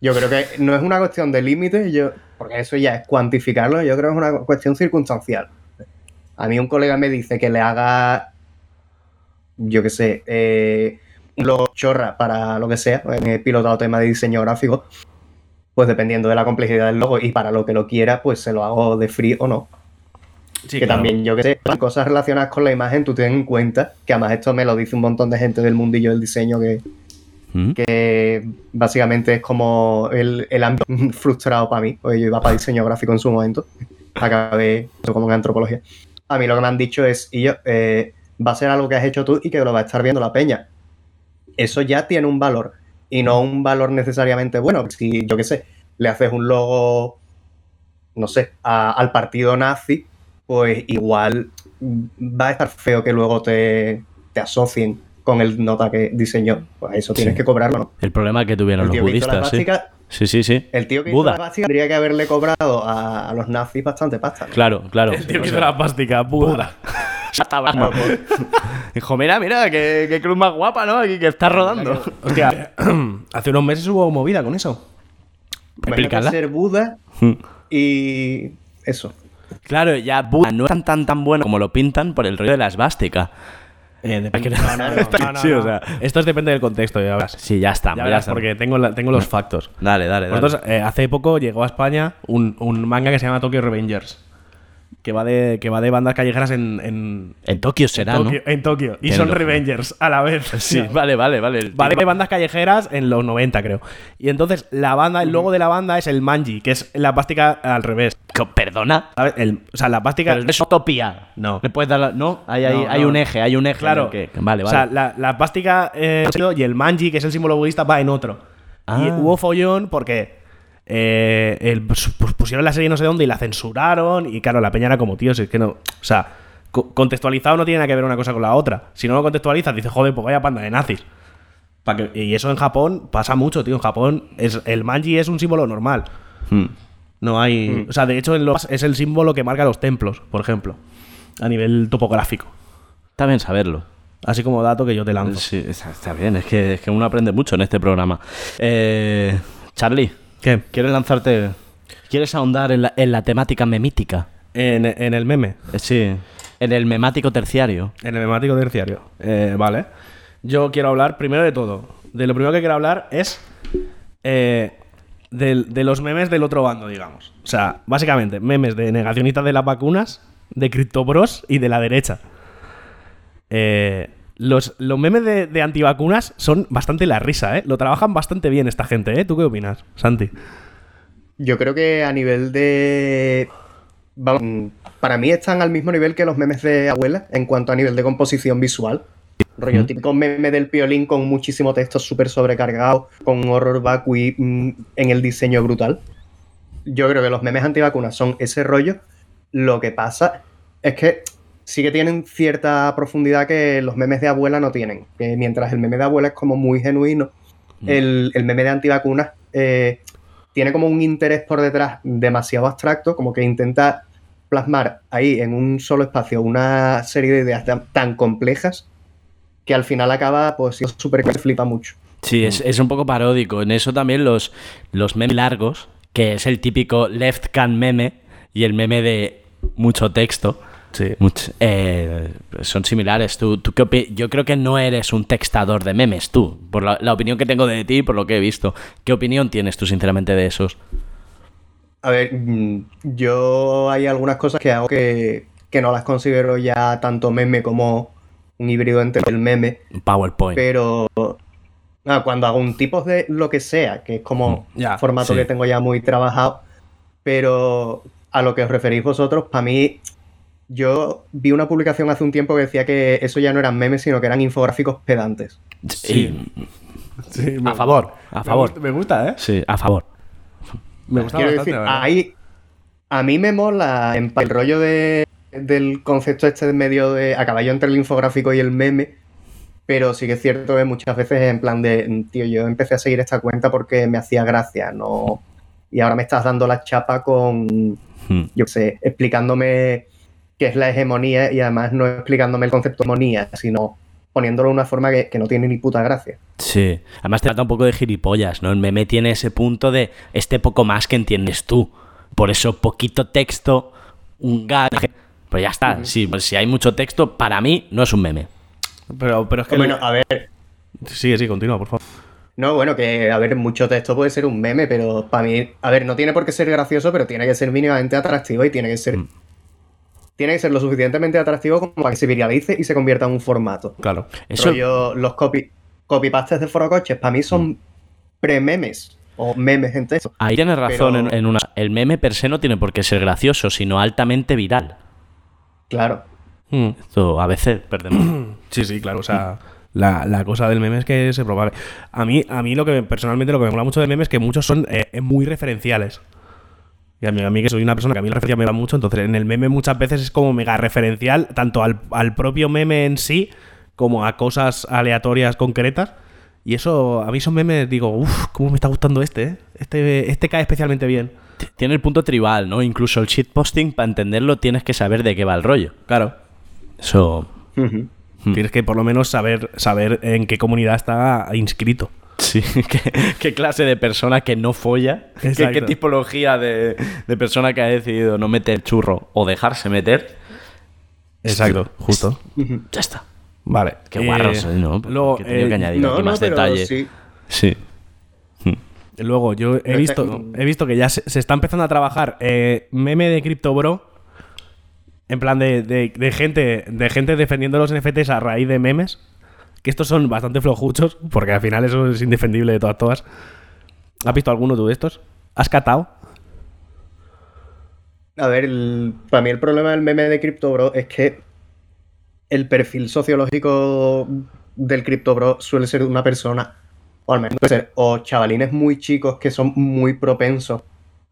Yo creo que no es una cuestión de límite, yo, porque eso ya es cuantificarlo, yo creo que es una cuestión circunstancial. A mí un colega me dice que le haga, yo qué sé, eh, un logo chorra para lo que sea, en el pilotado tema de diseño gráfico, pues dependiendo de la complejidad del logo y para lo que lo quiera, pues se lo hago de free o no. Sí, que claro. también, yo que sé, las cosas relacionadas con la imagen, tú ten en cuenta, que además esto me lo dice un montón de gente del mundillo del diseño que, Que básicamente es como el, el ámbito *laughs* frustrado para mí, porque yo iba para diseño gráfico en su momento, *laughs* acabé como en antropología. A mí lo que me han dicho es, y yo, eh, va a ser algo que has hecho tú y que lo va a estar viendo la peña. Eso ya tiene un valor, y no un valor necesariamente bueno. Si, yo qué sé, le haces un logo, no sé, al partido nazi, pues igual va a estar feo que luego te, te asocien con el nota que diseñó. Pues eso tienes Sí. que cobrarlo, ¿no? El problema que tuvieron El los tío que hizo la budistas, sí. Sí, sí, sí. El tío que Buda. hizo la básica tendría que haberle cobrado a, a los nazis bastante pasta. ¿no? Claro, claro. El tío que hizo la plástica, Buda. Hasta *laughs* Batman. Dijo, mira, mira, qué, qué cruz más guapa, ¿no? Aquí que está rodando. *laughs* Hostia, *clears throat* hace unos meses hubo movida con eso. Imagínate Explícala. ser Buda y eso. Claro, ya Buda no es tan, tan, tan bueno como lo pintan por el rollo de la esvástica. Eh, depende- que- no, no, no, *laughs* no, no, Sí, o no. sea- Esto depende del contexto, ya verás. Sí, ya estamos. porque tengo, la- tengo los *laughs* factos. Dale, dale, dale. Nosotros, eh, hace poco llegó a España un, un manga que se llama Tokyo Revengers. Que va de, que va de bandas callejeras en, en, En Tokio será, Tokio, en Tokio. Y son. Revengers a la vez. ¿no? *laughs* Sí, vale, vale, vale. *laughs* Va de bandas callejeras en los 90, creo. Y entonces la banda, el logo de la banda es el manji, que es la plástica al revés. Perdona. El- o sea, la plástica. Pero es utopía. No. ¿Le puedes dar la- No, hay, hay, No, hay no. un eje, hay un eje. en Claro. que- Vale, O vale. sea, la, la plástica eh, y el manji, que es el símbolo budista, va en otro. Ah. Y hubo follón porque eh, el- pues, pues, pusieron la serie no sé dónde y la censuraron. Y claro, la peña era como, tío, si es que no. O sea, co- contextualizado no tiene nada que ver una cosa con la otra. Si no lo contextualizas, dices, joder, pues vaya panda de nazis. Pa' que- y eso en Japón pasa mucho, tío. En Japón es, el manji es un símbolo normal. Hmm. No hay. O sea, de hecho, en los- es el símbolo que marca los templos, por ejemplo. A nivel topográfico. Está bien saberlo. Así como dato que yo te lanzo. Sí, está bien, es que, es que uno aprende mucho en este programa. Eh, Charlie, ¿Qué? ¿quieres lanzarte? ¿Quieres ahondar en la, en la temática memítica? En, en el meme. Eh, sí, en el memático terciario. En el memático terciario. Eh, vale. Yo quiero hablar primero de todo. de lo primero que quiero hablar es eh, del- de, los memes del otro bando, digamos. O sea, básicamente, memes de negacionistas de las vacunas, de criptobros y de la derecha. Eh, los, los memes de, de antivacunas son bastante la risa, ¿eh? Lo trabajan bastante bien esta gente, ¿eh? ¿Tú qué opinas, Santi? Yo creo que a nivel de. Vamos, para mí están al mismo nivel que los memes de abuela en cuanto a nivel de composición visual. Rollo, típico meme del piolín con muchísimo texto súper sobrecargado, con horror vacui mm, en el diseño brutal. Yo creo que los memes antivacunas son ese rollo. Lo que pasa es que sí que tienen cierta profundidad que los memes de abuela no tienen. Que mientras el meme de abuela es como muy genuino, el, el meme de antivacunas eh, tiene como un interés por detrás demasiado abstracto, como que intenta plasmar ahí en un solo espacio una serie de ideas tan, tan complejas que al final acaba pues siendo súper que flipa mucho. Sí, es, es un poco paródico. En eso también los, los memes largos, que es el típico left can meme y el meme de mucho texto. Sí. eh, son similares. ¿Tú, tú qué Yo creo que no eres un textador de memes, tú. Por la, la opinión que tengo de ti, por lo que he visto. ¿Qué opinión tienes tú, sinceramente, de esos? A ver, mm, yo hay algunas cosas que hago que, que no las considero ya tanto meme como un híbrido entre el meme, PowerPoint. pero nada, cuando hago un tipo de lo que sea, que es como Ya, formato sí. que tengo ya muy trabajado, pero a lo que os referís vosotros, para mí, yo vi una publicación hace un tiempo que decía que eso ya no eran memes, sino que eran infográficos pedantes. Sí, Sí, a favor, a me favor. gusta- Me gusta, ¿eh? Sí, a favor. Me gusta Quiero bastante, decir, ahí a mí me mola el rollo de, del concepto este de medio de a caballo entre el infográfico y el meme, pero sí que es cierto que muchas veces en plan de, tío, yo empecé a seguir esta cuenta porque me hacía gracia, no y ahora me estás dando la chapa con, Hmm. yo qué sé, explicándome qué es la hegemonía y además no explicándome el concepto de hegemonía, sino poniéndolo de una forma que, que no tiene ni puta gracia. Sí. Además te trata un poco de gilipollas, ¿no? El meme tiene ese punto de este poco más que entiendes tú. Por eso poquito texto, un gag. Pues ya está. Sí, pues si hay mucho texto, para mí no es un meme. Pero, pero es que. Bueno, a ver, Sí, sí, continúa, por favor. No, bueno, que a ver, mucho texto puede ser un meme, pero para mí, a ver, no tiene por qué ser gracioso, pero tiene que ser mínimamente atractivo y tiene que ser. Mm. Tiene que ser lo suficientemente atractivo como para que se viralice y se convierta en un formato. Claro. Eso, Rollo, los copy, copypastes de forocoches, para mí Mm. son pre-memes o memes en texto. ahí tienes razón pero- en, en una. El meme per se no tiene por qué ser gracioso, sino altamente viral. Claro. Mm. Esto a veces perdemos. *clears throat* Sí, sí, claro. O sea, la, la cosa del meme es que se propague. A mí, a mí lo que personalmente lo que me mola mucho del meme es que muchos son eh, muy referenciales. Y a mí, a mí que soy una persona que a mí la referencia me va mucho, entonces en el meme muchas veces es como mega referencial, tanto al, al propio meme en sí, como a cosas aleatorias concretas. Y eso, a mí esos memes digo, uff, cómo me está gustando este, ¿eh? Este, este cae especialmente bien. Tiene el punto tribal, ¿no? Incluso el shitposting, para entenderlo, tienes que saber de qué va el rollo. Claro. Eso. Tienes que por lo menos saber, saber en qué comunidad está inscrito. Sí, *laughs* ¿Qué, qué clase de persona que no folla? ¿Qué, tipología de, de persona que ha decidido no meter churro o dejarse meter? Exacto, justo. Ya está. Vale. Qué guarros, ¿eh? ¿no? Luego, Que he tenido eh, que añadir No, aquí no, más detalle. sí. Sí. luego yo he visto, he visto que ya se, se está empezando a trabajar eh, meme de CryptoBro. En plan de, de- de gente de gente defendiendo los NFTs a raíz de memes. Que estos son bastante flojuchos, porque al final eso es indefendible de todas todas. ¿Has visto alguno tú de estos? ¿Has catado? A ver, el- para mí el problema del meme de CryptoBro es que el perfil sociológico del CryptoBro suele ser una persona, o al menos puede ser, o chavalines muy chicos que son muy propensos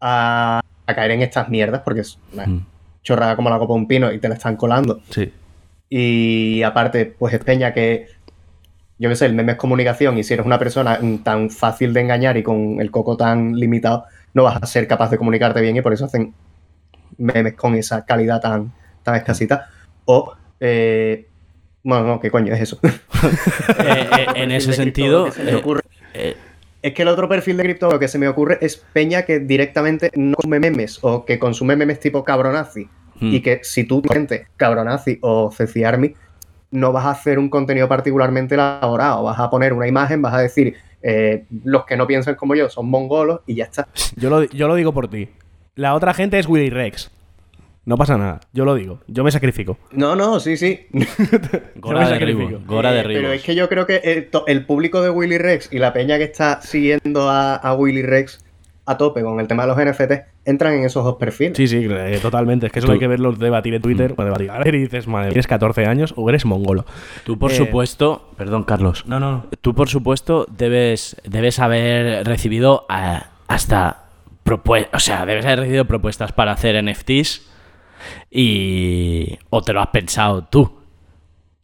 a, a caer en estas mierdas, porque es una Mm. chorrada como la copa de un pino y te la están colando. Sí. Y aparte, pues es peña que, yo qué sé, el meme es comunicación y si eres una persona mm, tan fácil de engañar y con el coco tan limitado, no vas a ser capaz de comunicarte bien y por eso hacen memes con esa calidad tan, tan escasita. O, eh, bueno, no, ¿qué coño es eso? *laughs* Eh, eh, en ese sentido, se eh, ocurre- Es que el otro perfil de cripto que se me ocurre es peña que directamente no consume memes o que consume memes tipo cabronazi. Hmm. Y que si tú gente cabronazi o Ceci Army, no vas a hacer un contenido particularmente elaborado. Vas a poner una imagen, vas a decir, eh, los que no piensan como yo son mongolos y ya está. Yo lo, yo lo digo por ti. La otra gente es Willy Rex. No pasa nada. Yo lo digo. Yo me sacrifico. No, no, sí, sí. *laughs* Gora de sacrifico. Ribos. Gora de Eh, Pero Ribos. es que yo creo que el, el público de Willy Rex y la peña que está siguiendo a, a Willy Rex a tope con el tema de los NFT entran en esos dos perfiles. Sí, sí, eh, totalmente. Es que eso Tú- hay que verlo debatir en Twitter. o debatir. A ver, y dices, madre, tienes 14 años o eres mongolo. Tú, por Eh, supuesto, perdón, Carlos. No, no. Tú, por supuesto, debes, debes haber recibido ah, hasta propuestas. O sea, debes haber recibido propuestas para hacer NFTs y. o te lo has pensado tú.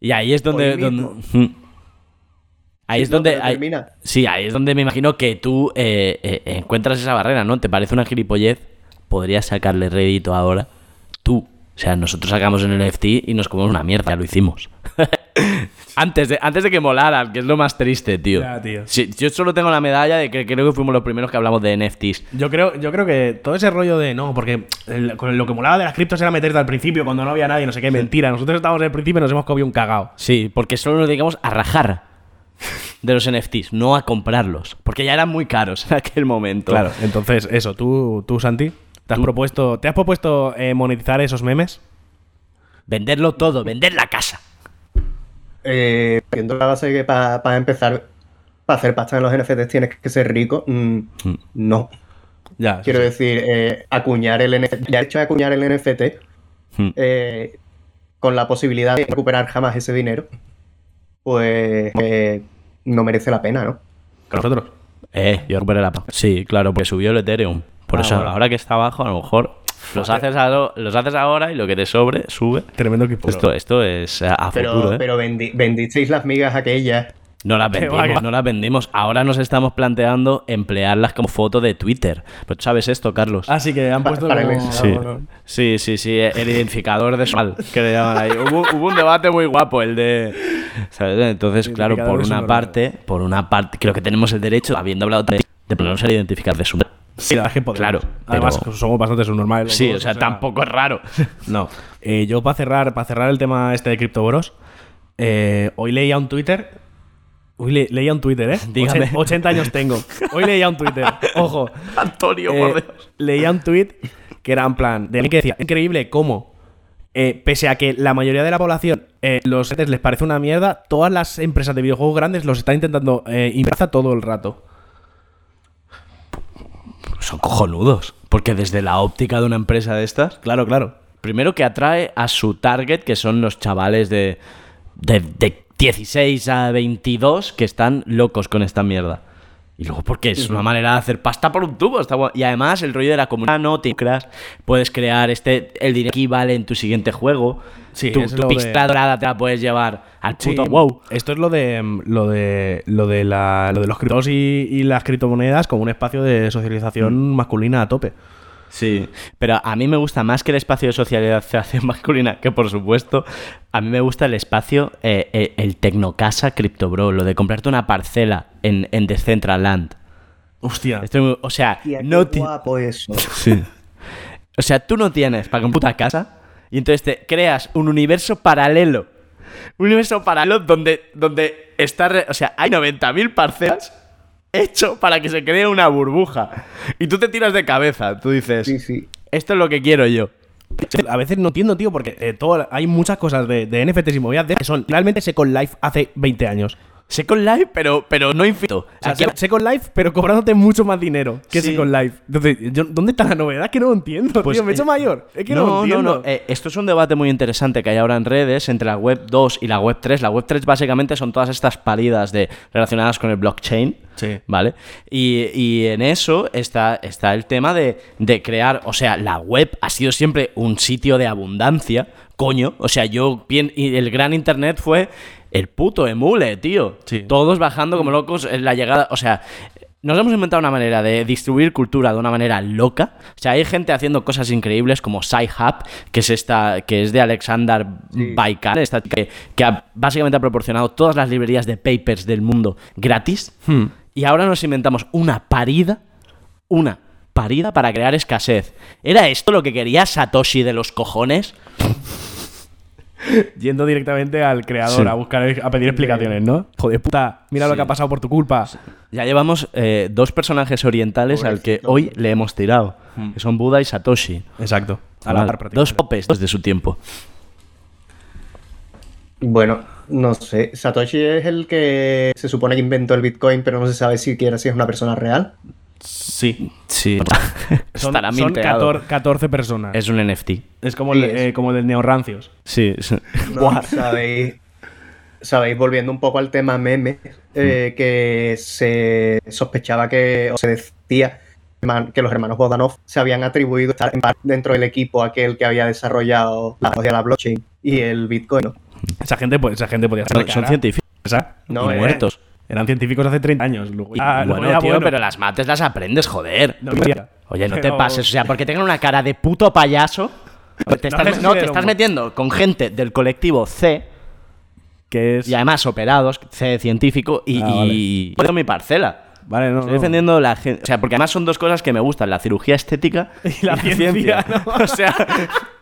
Y ahí es donde. Hoy donde- mismo. Mm. Ahí Sí, es no, donde. ahí- termina. sí, ahí es donde me imagino que tú eh, eh, encuentras esa barrera, ¿no? ¿Te parece una gilipollez? Podrías sacarle rédito ahora. Tú. O sea, nosotros sacamos en el NFT y nos comemos una mierda, ya lo hicimos. *laughs* antes, de, antes de que molaran, que es lo más triste, tío. Ya, tío. Sí, yo solo tengo la medalla de que creo que fuimos los primeros que hablamos de NFTs. Yo creo, yo creo que todo ese rollo de no, porque el- con lo que molaba de las criptos era meterte al principio cuando no había nadie, no sé qué, mentira. Nosotros estábamos en el principio y nos hemos comido un cagao. Sí, porque solo nos dedicamos a rajar de los NFTs, no a comprarlos. Porque ya eran muy caros en aquel momento. Claro, entonces eso, tú, tú Santi, ¿te has Tú- propuesto, ¿te has propuesto eh, monetizar esos memes? Venderlo todo, vender la casa. Eh, la base que para empezar, para hacer pasta en los NFTs tienes que ser rico. mm, no. Ya, Quiero sí. decir, eh, acuñar el NFT. Ya he hecho de acuñar el NFT Hmm. eh, con la posibilidad de recuperar jamás ese dinero, pues eh, no merece la pena, ¿no? Con nosotros. Eh, yo recuperé la pasta. Sí, claro, porque subió el Ethereum. Por Ah, eso, bueno. ahora que está abajo, a lo mejor los haces, a- los haces ahora y lo que te sobre, sube. Tremendo equipo. Esto, esto es a, a Pero, futuro, ¿eh? pero vendi- vendisteis las migas aquellas. No las *laughs* vendimos, no las vendimos. Ahora nos estamos planteando emplearlas como foto de Twitter. Pues sabes esto, Carlos. Así que han puesto para como- el- Sí. sí, sí, sí, el identificador de mal que le llaman ahí. Hubo, hubo un debate muy guapo, el de... ¿sabes? Entonces, claro, por una parte, por una parte, creo que tenemos el derecho, habiendo hablado de, de ponernos el identificador de su... Sí, la verdad es que podemos. Claro, Además, pero- somos bastante subnormales. Sí, o sea, tampoco es raro. *laughs* No. Eh, yo, para cerrar, para cerrar el tema este de criptoboros, eh, hoy leía un Twitter. Hoy le- leía un Twitter, ¿eh? *laughs* Dígame. Ochen- 80 años tengo. Hoy leía un Twitter. *laughs* Ojo. Antonio, Eh, por Dios. leía un tweet que era en plan de alguien que decía increíble cómo eh, pese a que la mayoría de la población eh, los NFTs les parece una mierda todas las empresas de videojuegos grandes los están intentando eh, todo el rato Son cojonudos. Porque desde la óptica de una empresa de estas, claro claro primero que atrae a su target, que son los chavales de, de, de 16 a 22 que están locos con esta mierda. Y luego porque es una manera de hacer pasta por un tubo. Está. Y además el rollo de la comunidad no te creas. Puedes crear este el dinero que vale en tu siguiente juego. Sí, tu, tu de- pixela dorada te la puedes llevar al Sí, puto wow. Esto es lo de mm, lo de lo de, la- lo de los criptos y, y las criptomonedas como un espacio de socialización masculina a tope. Sí, pero a mí me gusta más que el espacio de socialización *laughs* masculina, que por supuesto, a mí me gusta el espacio, eh, eh, el Tecnocasa Crypto Bro, lo de comprarte una parcela en, en Decentraland. Hostia. Estoy muy- o sea, qué no ti- guapo eso. *laughs* o sea, tú no tienes para comprar puta casa y entonces te creas un universo paralelo. Un universo paralelo donde, donde está... re- o sea, hay 90.000 parcelas hecho para que se cree una burbuja. Y tú te tiras de cabeza, tú dices... Sí, sí. Esto es lo que quiero yo. A veces no entiendo, tío, porque eh, todo- hay muchas cosas de, de NFTs y movidas de- que son realmente Second Life hace 20 años. Second Life, pero, pero no infinito. O sea, Aquí- Second Life, pero cobrándote mucho más dinero que Sí. Second Life. Entonces, yo- ¿dónde está la novedad? Que no lo entiendo, Pues, tío. Me he hecho eh, mayor. Es que no, lo entiendo. eh, esto es un debate muy interesante que hay ahora en redes entre la web 2 y la web 3. La web 3 básicamente son todas estas paridas de, relacionadas con el blockchain. Sí. ¿Vale? Y, y en eso está, está el tema de, de crear. O sea, la web ha sido siempre un sitio de abundancia. Coño. O sea, yo. Bien, y el gran internet fue el puto emule, tío. Sí. Todos bajando como locos en la llegada. O sea. Nos hemos inventado una manera de distribuir cultura de una manera loca. O sea, hay gente haciendo cosas increíbles como SciHub, que es esta, que es de Alexander Baikal, esta que, que ha- básicamente ha proporcionado todas las librerías de papers del mundo gratis. Hmm. Y ahora nos inventamos una parida, una parida para crear escasez. ¿Era esto lo que quería Satoshi de los cojones? *laughs* Yendo directamente al creador Sí. a buscar a pedir explicaciones, ¿no? Joder, puta, mira lo que ha pasado por tu culpa. Ya llevamos eh, dos personajes orientales al que hoy le hemos tirado, que son Buda y Satoshi. Exacto. A la par, dos popes desde su tiempo. Bueno, no sé. Satoshi es el que se supone que inventó el Bitcoin, pero no se sabe siquiera si es una persona real. Sí. Sí, *laughs* Son, estará son minteado. 14, 14 personas. Es un NFT. Es como el, Sí, es. eh, como el del Neorrancios. Sí, es- No, *laughs* sabéis, sabéis, volviendo un poco al tema meme, eh, que se sospechaba que, o se decía herman- que los hermanos Bogdanov se habían atribuido estar en parte dentro del equipo aquel que había desarrollado la tecnología de la blockchain y el Bitcoin. ¿no? Esa gente, pues, esa gente podía estar son, son científicos. No, y eh. muertos. Eran científicos hace 30 años. Luego bueno, ya, tío, bueno. pero las mates las aprendes, joder. No. Oye, no te pases. O sea, porque tengan una cara de puto payaso. Te estás, no, te estás metiendo con gente del colectivo C Que es... y además operados, C científico, y, Ah, vale. y- mi parcela. Vale, no, Estoy no. defendiendo la gente. O sea, porque además son dos cosas que me gustan: la cirugía estética *laughs* Y la ciencia, ¿no? *laughs* o sea,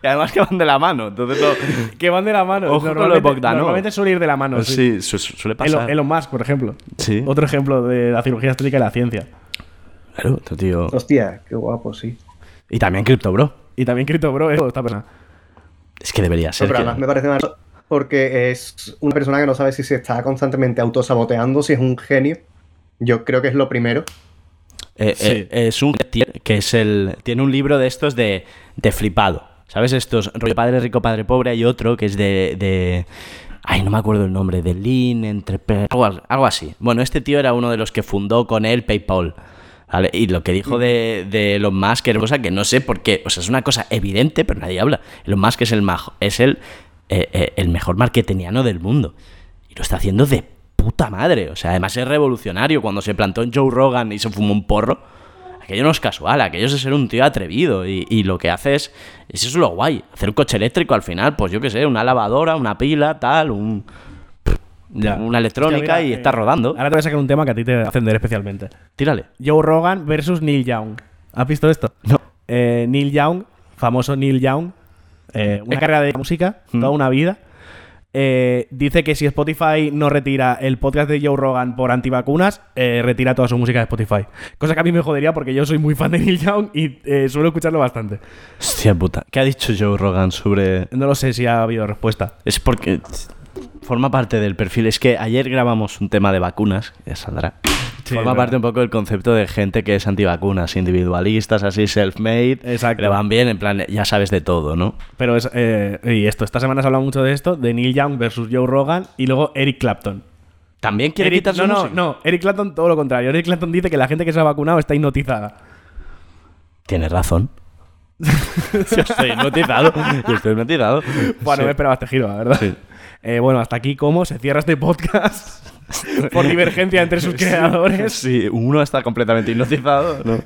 y además que van de la mano. Entonces, no- *laughs* Que van de la mano. Ojo con lo de normalmente, Bogdanov. normalmente suele ir de la mano. sí. sí, su- suele pasar. Elon Musk, por ejemplo. Sí. Otro ejemplo de la cirugía estética y la ciencia. Claro, otro tío. Hostia, qué guapo, sí. Y también Crypto Bro. Y también Crypto Bro es esta persona. Es que debería ser. pero que- además me parece mal porque es una persona que no sabe si se está constantemente autosaboteando, si es un genio. Yo creo que es lo primero. Eh, Sí. eh, es un que es el. Tiene un libro de estos de, de flipado. ¿Sabes? Estos, rollo padre rico, padre pobre. Hay otro que es de. de- Ay, no me acuerdo el nombre. De Lean, entre. Algo, algo así. Bueno, este tío era uno de los que fundó con él PayPal. ¿vale? Y lo que dijo de, de Elon Musk era cosa que no sé por qué. O sea, es una cosa evidente, pero nadie habla. Elon Musk es el, majo- es el, eh, eh, el mejor marketingiano del mundo. Y lo está haciendo de puta madre. O sea, además es revolucionario. Cuando se plantó en Joe Rogan y se fumó un porro, aquello no es casual. Aquello es de ser un tío atrevido. Y, y lo que hace es. Eso es lo guay. Hacer un coche eléctrico al final, pues yo qué sé, una lavadora, una pila, tal, un. Ya. Una electrónica Hostia, mira, y eh, está rodando. Ahora te voy a sacar un tema que a ti te va a ascender especialmente. Tírale. Joe Rogan versus Neil Young. ¿Has visto esto? No. Eh, Neil Young, famoso Neil Young, eh, una carrera de música, Mm. toda una vida. Eh, dice que si Spotify no retira el podcast de Joe Rogan por antivacunas, eh, retira toda su música de Spotify. Cosa que a mí me jodería porque yo soy muy fan de Neil Young y eh, suelo escucharlo bastante. Hostia puta. ¿Qué ha dicho Joe Rogan sobre.? No lo sé si ha habido respuesta. Es porque. Forma parte del perfil. Es que ayer grabamos un tema de vacunas, ya saldrá. Sí, Forma parte un poco del concepto de gente que es antivacunas, individualistas, así, self-made. Exacto. Le van bien, en plan, ya sabes de todo, ¿no? Pero es, eh, y esto, esta semana se ha hablado mucho de esto, de Neil Young versus Joe Rogan y luego Eric Clapton. También quiere Eric- quitar su no, no, música? no, Eric Clapton todo lo contrario. Eric Clapton dice que la gente que se ha vacunado está hipnotizada. Tienes razón. *laughs* Yo estoy hipnotizado. Yo estoy hipnotizado. Bueno, Sí. me esperaba este giro, la verdad. Eh, bueno, hasta aquí cómo se cierra este podcast *laughs* por divergencia entre sus creadores. Sí, uno está completamente hipnotizado, ¿no?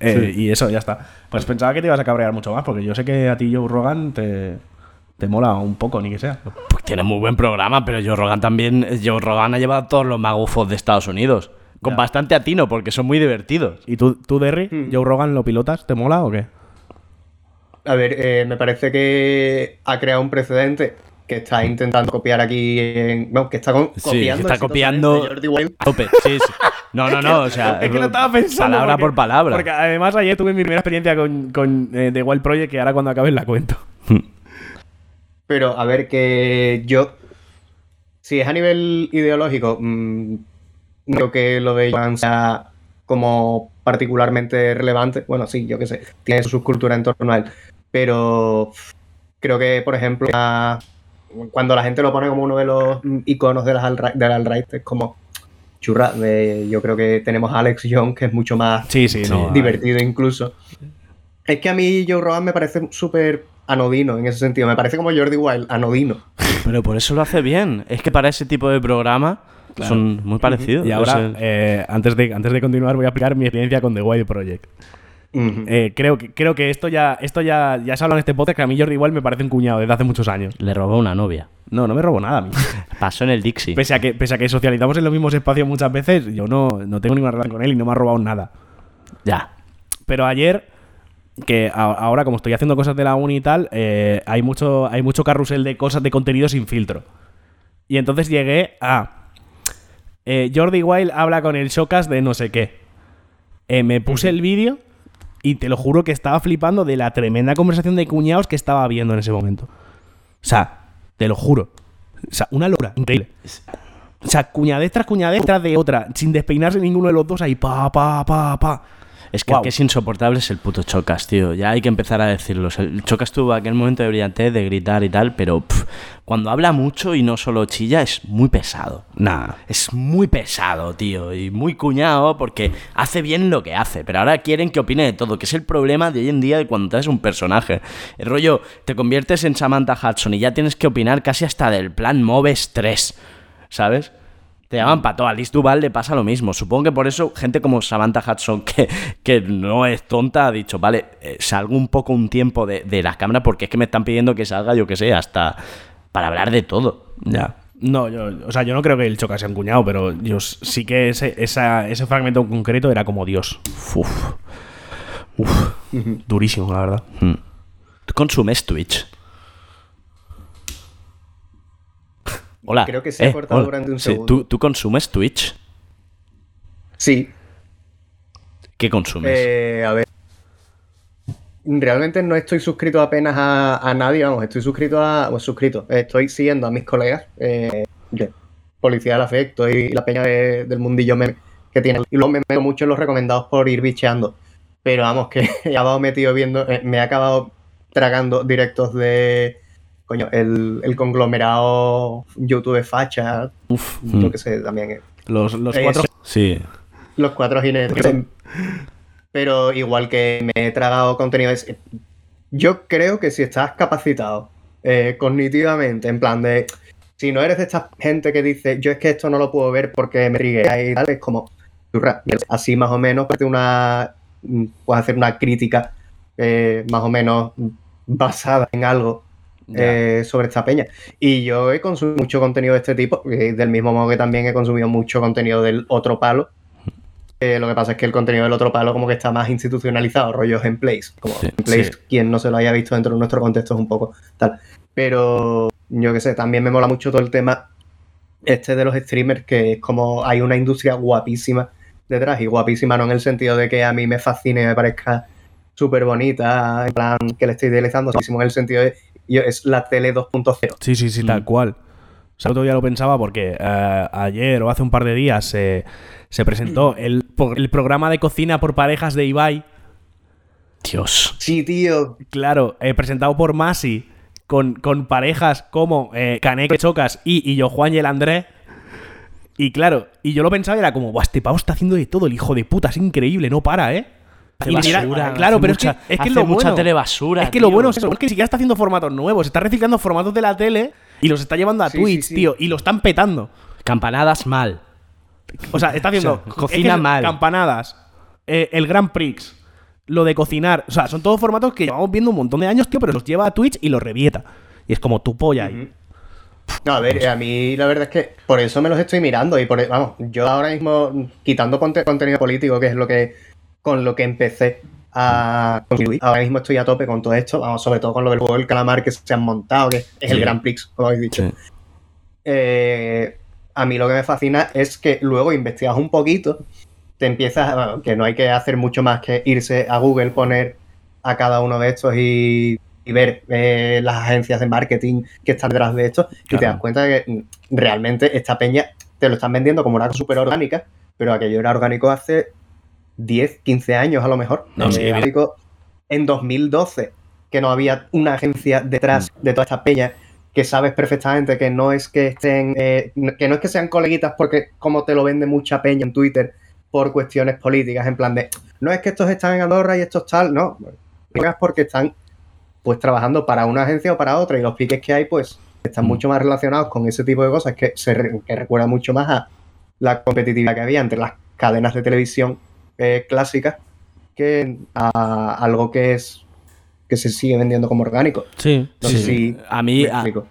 Eh, Y eso, ya está. Pues pensaba que te ibas a cabrear mucho más, porque yo sé que a ti Joe Rogan te, te mola un poco, ni que sea. Pues tiene muy buen programa, pero Joe Rogan también. Joe Rogan ha llevado a todos los magufos de Estados Unidos. Con Ya. bastante atino, porque son muy divertidos. ¿Y tú, tú Derry, Joe Rogan lo pilotas? ¿Te mola o qué? A ver, eh, me parece que ha creado un precedente que está intentando copiar aquí. En, bueno, que está co- Sí, copiando. está copiando- de Jordi Wild. A tope, sí, sí. No, no, no, o sea. *laughs* Es que lo estaba pensando. Palabra porque- por palabra. Porque además ayer tuve mi primera experiencia con, con eh, The Wild Project, que ahora cuando acabe la cuento. Pero a ver, que yo. Si es a nivel ideológico, mm, no creo que lo de Joan sea como particularmente relevante. Bueno, sí, yo qué sé, tiene su subcultura en torno a él. Pero creo que, por ejemplo, a- cuando la gente lo pone como uno de los iconos de del alt-right, es como churra. de- yo creo que tenemos a Alex Young, que es mucho más Sí, sí, no. divertido incluso. Es que a mí Joe Rogan me parece súper anodino en ese sentido. Me parece como Jordi Wild, anodino. Pero por eso lo hace bien. Es que para ese tipo de programa son muy parecidos. Y ahora, eh, antes, de, antes de continuar, voy a explicar mi experiencia con The Wild Project. Eh, creo que, creo que esto ya esto ya, ya se ha hablado en este podcast, que a mí Jordi igual me parece un cuñado desde hace muchos años. Le robó una novia. No, no me robo nada a mí. *laughs* Pasó en el Dixie. Pese a que, pese a que socializamos en los mismos espacios muchas veces, yo no, no tengo ninguna relación con él y no me ha robado nada. Ya. Pero ayer que a- ahora, como estoy haciendo cosas de la uni y tal, eh, hay, mucho, hay mucho carrusel de cosas de contenido sin filtro. Y entonces llegué a. eh, Jordi Wild habla con el Showcast de no sé qué. Eh, me puse el vídeo y te lo juro que estaba flipando de la tremenda conversación de cuñados que estaba viendo en ese momento. O sea, te lo juro. O sea, una locura, increíble. O sea, cuñadez tras cuñadez tras de otra, sin despeinarse ninguno de los dos ahí, pa, pa, pa, pa. Es que el que es insoportable es el puto Chocas, tío. Ya hay que empezar a decirlo. El Chocas tuvo aquel momento de brillantez, de gritar y tal, pero pf, cuando habla mucho y no solo chilla, es muy pesado. Nah. Es muy pesado, tío, y muy cuñado porque hace bien lo que hace, pero ahora quieren que opine de todo, que es el problema de hoy en día de cuando te haces un personaje. El rollo, te conviertes en Samantha Hudson y ya tienes que opinar casi hasta del plan Moves 3, ¿sabes? Te llaman para todo. A Liz Duval le pasa lo mismo. Supongo que por eso gente como Samantha Hudson, *laughs* que, que no es tonta, ha dicho, vale, eh, salgo un poco un tiempo de, de las cámaras porque es que me están pidiendo que salga, yo que sé, hasta para hablar de todo. Ya. No, yo, o sea, yo no creo que el Choca sea un cuñado, pero yo sí que ese, esa- ese fragmento en concreto era como Dios. Uf. Uf. Durísimo, la verdad. ¿Tú consumes Twitch? Hola. Creo que se ha cortado hola. durante un Sí, segundo. ¿tú, tú consumes Twitch? Sí, ¿Qué consumes? Eh, a ver. Realmente no estoy suscrito apenas a, a nadie, vamos, estoy suscrito a. Pues suscrito, estoy siguiendo a mis colegas eh, de Policía del Afecto y la peña de- del mundillo meme que tienen. Y luego me meto mucho en los recomendados por ir bicheando. Pero vamos, que *laughs* he acabado metido viendo, eh, me he acabado tragando directos de. Coño, el, el conglomerado YouTube facha, Uf. yo mm. que sé, también. eh, Los, los Eso. cuatro. Sí. los cuatro jinetes. Pero igual que me he tragado contenido. Yo creo que si estás capacitado eh, cognitivamente, en plan de. Si no eres de esta gente que dice, yo es que esto no lo puedo ver porque me triguea y tal, es como. Así más o menos, pues, una, puedes hacer una crítica eh, más o menos basada en algo eh, sobre esta peña. Y yo he consumido mucho contenido de este tipo, eh, del mismo modo que también he consumido mucho contenido del otro palo. Eh, lo que pasa es que el contenido del otro palo como que está más institucionalizado, rollos en place. Como Sí, en place, sí. quien no se lo haya visto dentro de nuestro contexto es un poco tal. Pero yo qué sé, también me mola mucho todo el tema este de los streamers, que es como hay una industria guapísima detrás, y guapísima no en el sentido de que a mí me fascine me parezca súper bonita, en plan que le estoy idealizando, sino en el sentido de es la tele 2.0. Sí, sí, sí, tal cual. O sea, el otro día lo pensaba porque eh, ayer o hace un par de días se se presentó el, po- el programa de cocina por parejas de Ibai. Dios. Sí, tío. Claro, eh, presentado por Masi, con, con parejas como eh, Canek Chocas y, y yo Juan y el Andrés. Y claro, y yo lo pensaba y era como, Buah, este pavo está haciendo de todo, el hijo de puta, es increíble, no para, ¿eh? Basura, claro, pero mucha- es que es, que hace lo mucha bueno. telebasura, Es que lo bueno es eso, es que ni siquiera está haciendo formatos nuevos, está reciclando formatos de la tele y los está llevando a Sí, Twitch, sí, sí. tío, y lo están petando. Campanadas mal. O sea, está haciendo *laughs* O sea, cocina es que mal. campanadas, eh, el Grand Prix, lo de cocinar. O sea, son todos formatos que llevamos viendo un montón de años, tío, pero los lleva a Twitch y los revieta. Y es como tu polla ahí. No, a ver, a mí la verdad es que por eso me los estoy mirando y por e, vamos, yo ahora mismo quitando conte- contenido político, que es lo que con lo que empecé a consumir, ahora mismo estoy a tope con todo esto, vamos, sobre todo con lo del juego del calamar que se han montado, que es el. Grand Prix, como habéis dicho. Sí. Eh, a mí lo que me fascina es que luego investigas un poquito, te empiezas, bueno, que no hay que hacer mucho más que irse a Google, poner a cada uno de estos y, y ver eh, las agencias de marketing que están detrás de esto, y te das cuenta de que mm, realmente esta peña te lo están vendiendo como una cosa súper orgánica, pero aquello era orgánico hace 10, 15 años a lo mejor. No, sí, en 2012, que no había una agencia detrás de toda esta peña que sabes perfectamente que no es que estén, eh, que no es que sean coleguitas porque como te lo vende mucha peña en Twitter por cuestiones políticas, en plan de, no es que estos están en Andorra y estos tal, no, es porque están pues trabajando para una agencia o para otra y los piques que hay pues están Mm. mucho más relacionados con ese tipo de cosas que se que recuerda mucho más a la competitividad que había entre las cadenas de televisión eh, clásicas que a algo que es que se sigue vendiendo como orgánico. Sí. No sé Sí. si a mí,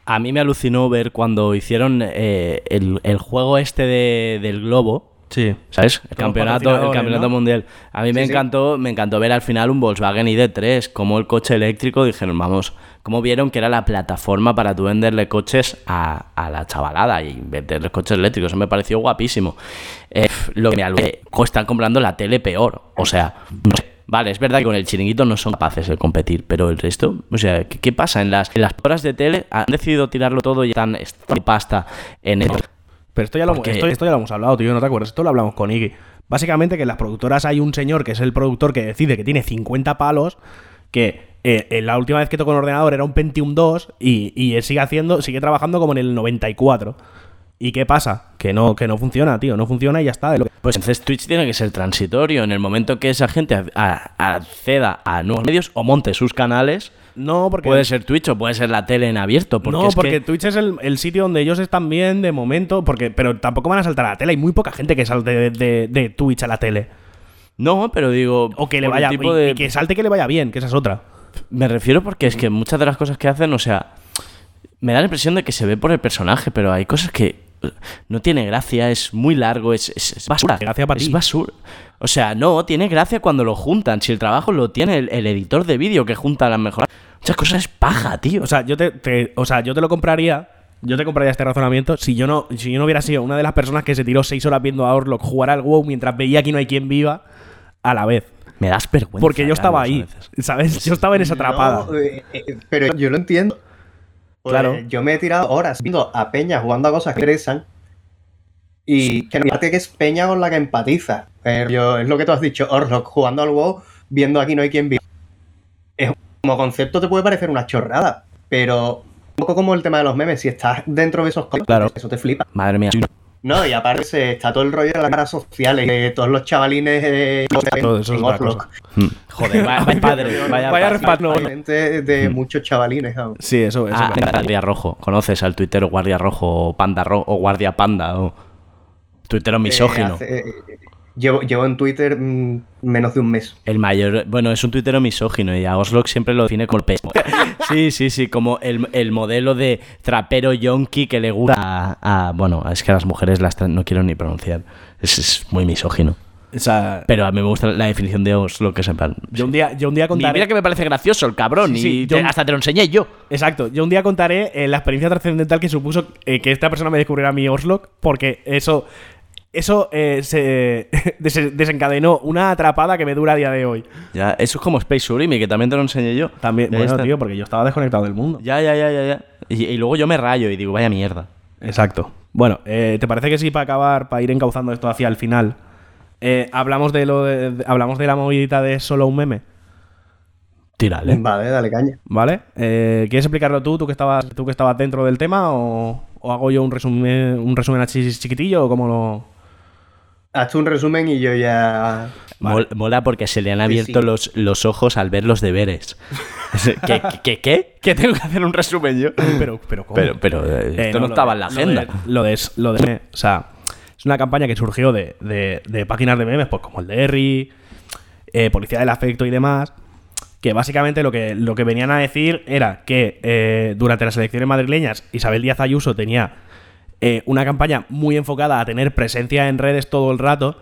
a mí me alucinó ver cuando hicieron eh, el, el juego este de- del globo. Sí. ¿Sabes? El campeonato, el campeonato ¿no? mundial. A mí me sí. encantó, me encantó ver al final un Volkswagen ID3, como el coche eléctrico, dijeron, vamos, como vieron que era la plataforma para tú venderle coches a, a la chavalada y venderle coches eléctricos. Eso me pareció guapísimo. Eh, lo que me alude, están comprando la tele peor. O sea, no sé. Vale, es verdad que con el chiringuito no son capaces de competir, pero el resto, o sea, ¿qué, qué pasa? En las, en las horas de tele han decidido tirarlo todo y están están pasta en el... Pero esto ya, lo, esto, esto ya lo hemos hablado, tío, ¿no te acuerdas? Esto lo hablamos con Iggy. Básicamente que en las productoras hay un señor que es el productor que decide que tiene 50 palos, que eh, en la última vez que tocó un ordenador era un Pentium 2 y, y él sigue haciendo, sigue trabajando como en el 94. ¿Y qué pasa? Que no, que no funciona, tío, no funciona y ya está. Pues entonces Twitch tiene que ser transitorio. En el momento que esa gente acceda a nuevos medios o monte sus canales, No, porque... puede ser Twitch o puede ser la tele en abierto. Porque no, es porque que- Twitch es el, el sitio donde ellos están bien de momento, porque pero tampoco van a saltar a la tele. Hay muy poca gente que salte de, de- de Twitch a la tele. No, pero digo... O que le vaya tipo y- de- y que salte que le vaya bien, que esa es otra. Me refiero porque es que muchas de las cosas que hacen, o sea, me da la impresión de que se ve por el personaje, pero hay cosas que no tiene gracia, es muy largo, es, es- es basura. Gracia para es ti. basura. O sea, no, tiene gracia cuando lo juntan. Si el trabajo lo tiene el, el editor de vídeo que junta las mejores. Muchas cosas es paja, tío. O sea, yo te, te- o sea, yo te lo compraría. Yo te compraría este razonamiento si yo no, si yo no hubiera sido una de las personas que se tiró seis horas viendo a Orlok jugar al WoW mientras veía que no hay quien viva a la vez. me das vergüenza. Porque yo estaba ahí. ¿sabes? Yo estaba en esa atrapada. No, eh, eh, pero yo lo entiendo. Pues, Claro. Yo me he tirado horas viendo a Peña jugando a cosas que interesan. Y que aparte que es Peña con la que empatiza. Pero yo, es lo que tú has dicho, Orlok jugando al WoW, viendo aquí no hay quien viva. Es, como concepto te puede parecer una chorrada, pero un poco como el tema de los memes, si estás dentro de esos Claro. eso te flipa. Madre mía. No, y aparte está todo el rollo de las caras sociales, que todos los chavalines eh, Todo eso es en otra Orlok. cosa. Mm. Joder, *laughs* vaya, padre. Vaya, Vaya padre. respaldo. De muchos chavalines, vamos. Sí, eso, eso. Ah, Guardia Rojo. ¿Conoces al tuitero Guardia Rojo o Panda Rojo o Guardia Panda? O... Tuitero misógino. Eh, hace- eh, llevo, llevo en Twitter mm, menos de un mes. El mayor, bueno, es un tuitero misógino y a Oslock siempre lo define como el pez. *laughs* Sí, sí, sí, como el, el modelo de trapero yonki que le gusta a, a- bueno, es que a las mujeres las no quiero ni pronunciar. Es, es muy misógino. O sea, Pero a mí me gusta la definición de Oslock que es en plan. yo un día, yo un día contaré. mira que me parece gracioso el cabrón Sí, sí, y yo- te- hasta te lo enseñé yo. Exacto, yo un día contaré eh, la experiencia trascendental que supuso eh, que esta persona me descubriera mi Orslok, porque eso, eso eh, se *laughs* des- desencadenó una atrapada que me dura a día de hoy. Ya, eso es como Space Urimi, que también te lo enseñé yo. También, Ya bueno, está. tío, porque yo estaba desconectado del mundo. Ya, ya, ya, ya, ya. Y, y luego yo me rayo y digo, vaya mierda. Exacto. Bueno, eh, ¿te parece que sí para acabar, para ir encauzando esto hacia el final? eh, hablamos de lo de- de- hablamos de la movidita de solo un meme, Tírale. Vale, dale caña. ¿vale? Eh, ¿Quieres explicarlo tú, tú que estabas, tú que estabas dentro del tema, o, o hago yo un resumen, un resumen así chiquitillo, o cómo lo. Haz tú un resumen y yo ya. Mol- Mola porque se le han abierto sí. Los, los ojos al ver los deberes. ¿Qué, *laughs* qué, qué, qué? ¿Qué tengo que hacer un resumen yo? Pero, pero, ¿cómo? Pero, pero eh, Eh, esto no, estaba de- en la lo de- agenda. Lo de, lo de, o sea, es una campaña que surgió de, de- de páginas de memes, pues como el de Harry, eh, Policía del Afecto y demás, que básicamente lo que, lo que venían a decir era que eh, durante las elecciones madrileñas Isabel Díaz Ayuso tenía eh, una campaña muy enfocada a tener presencia en redes todo el rato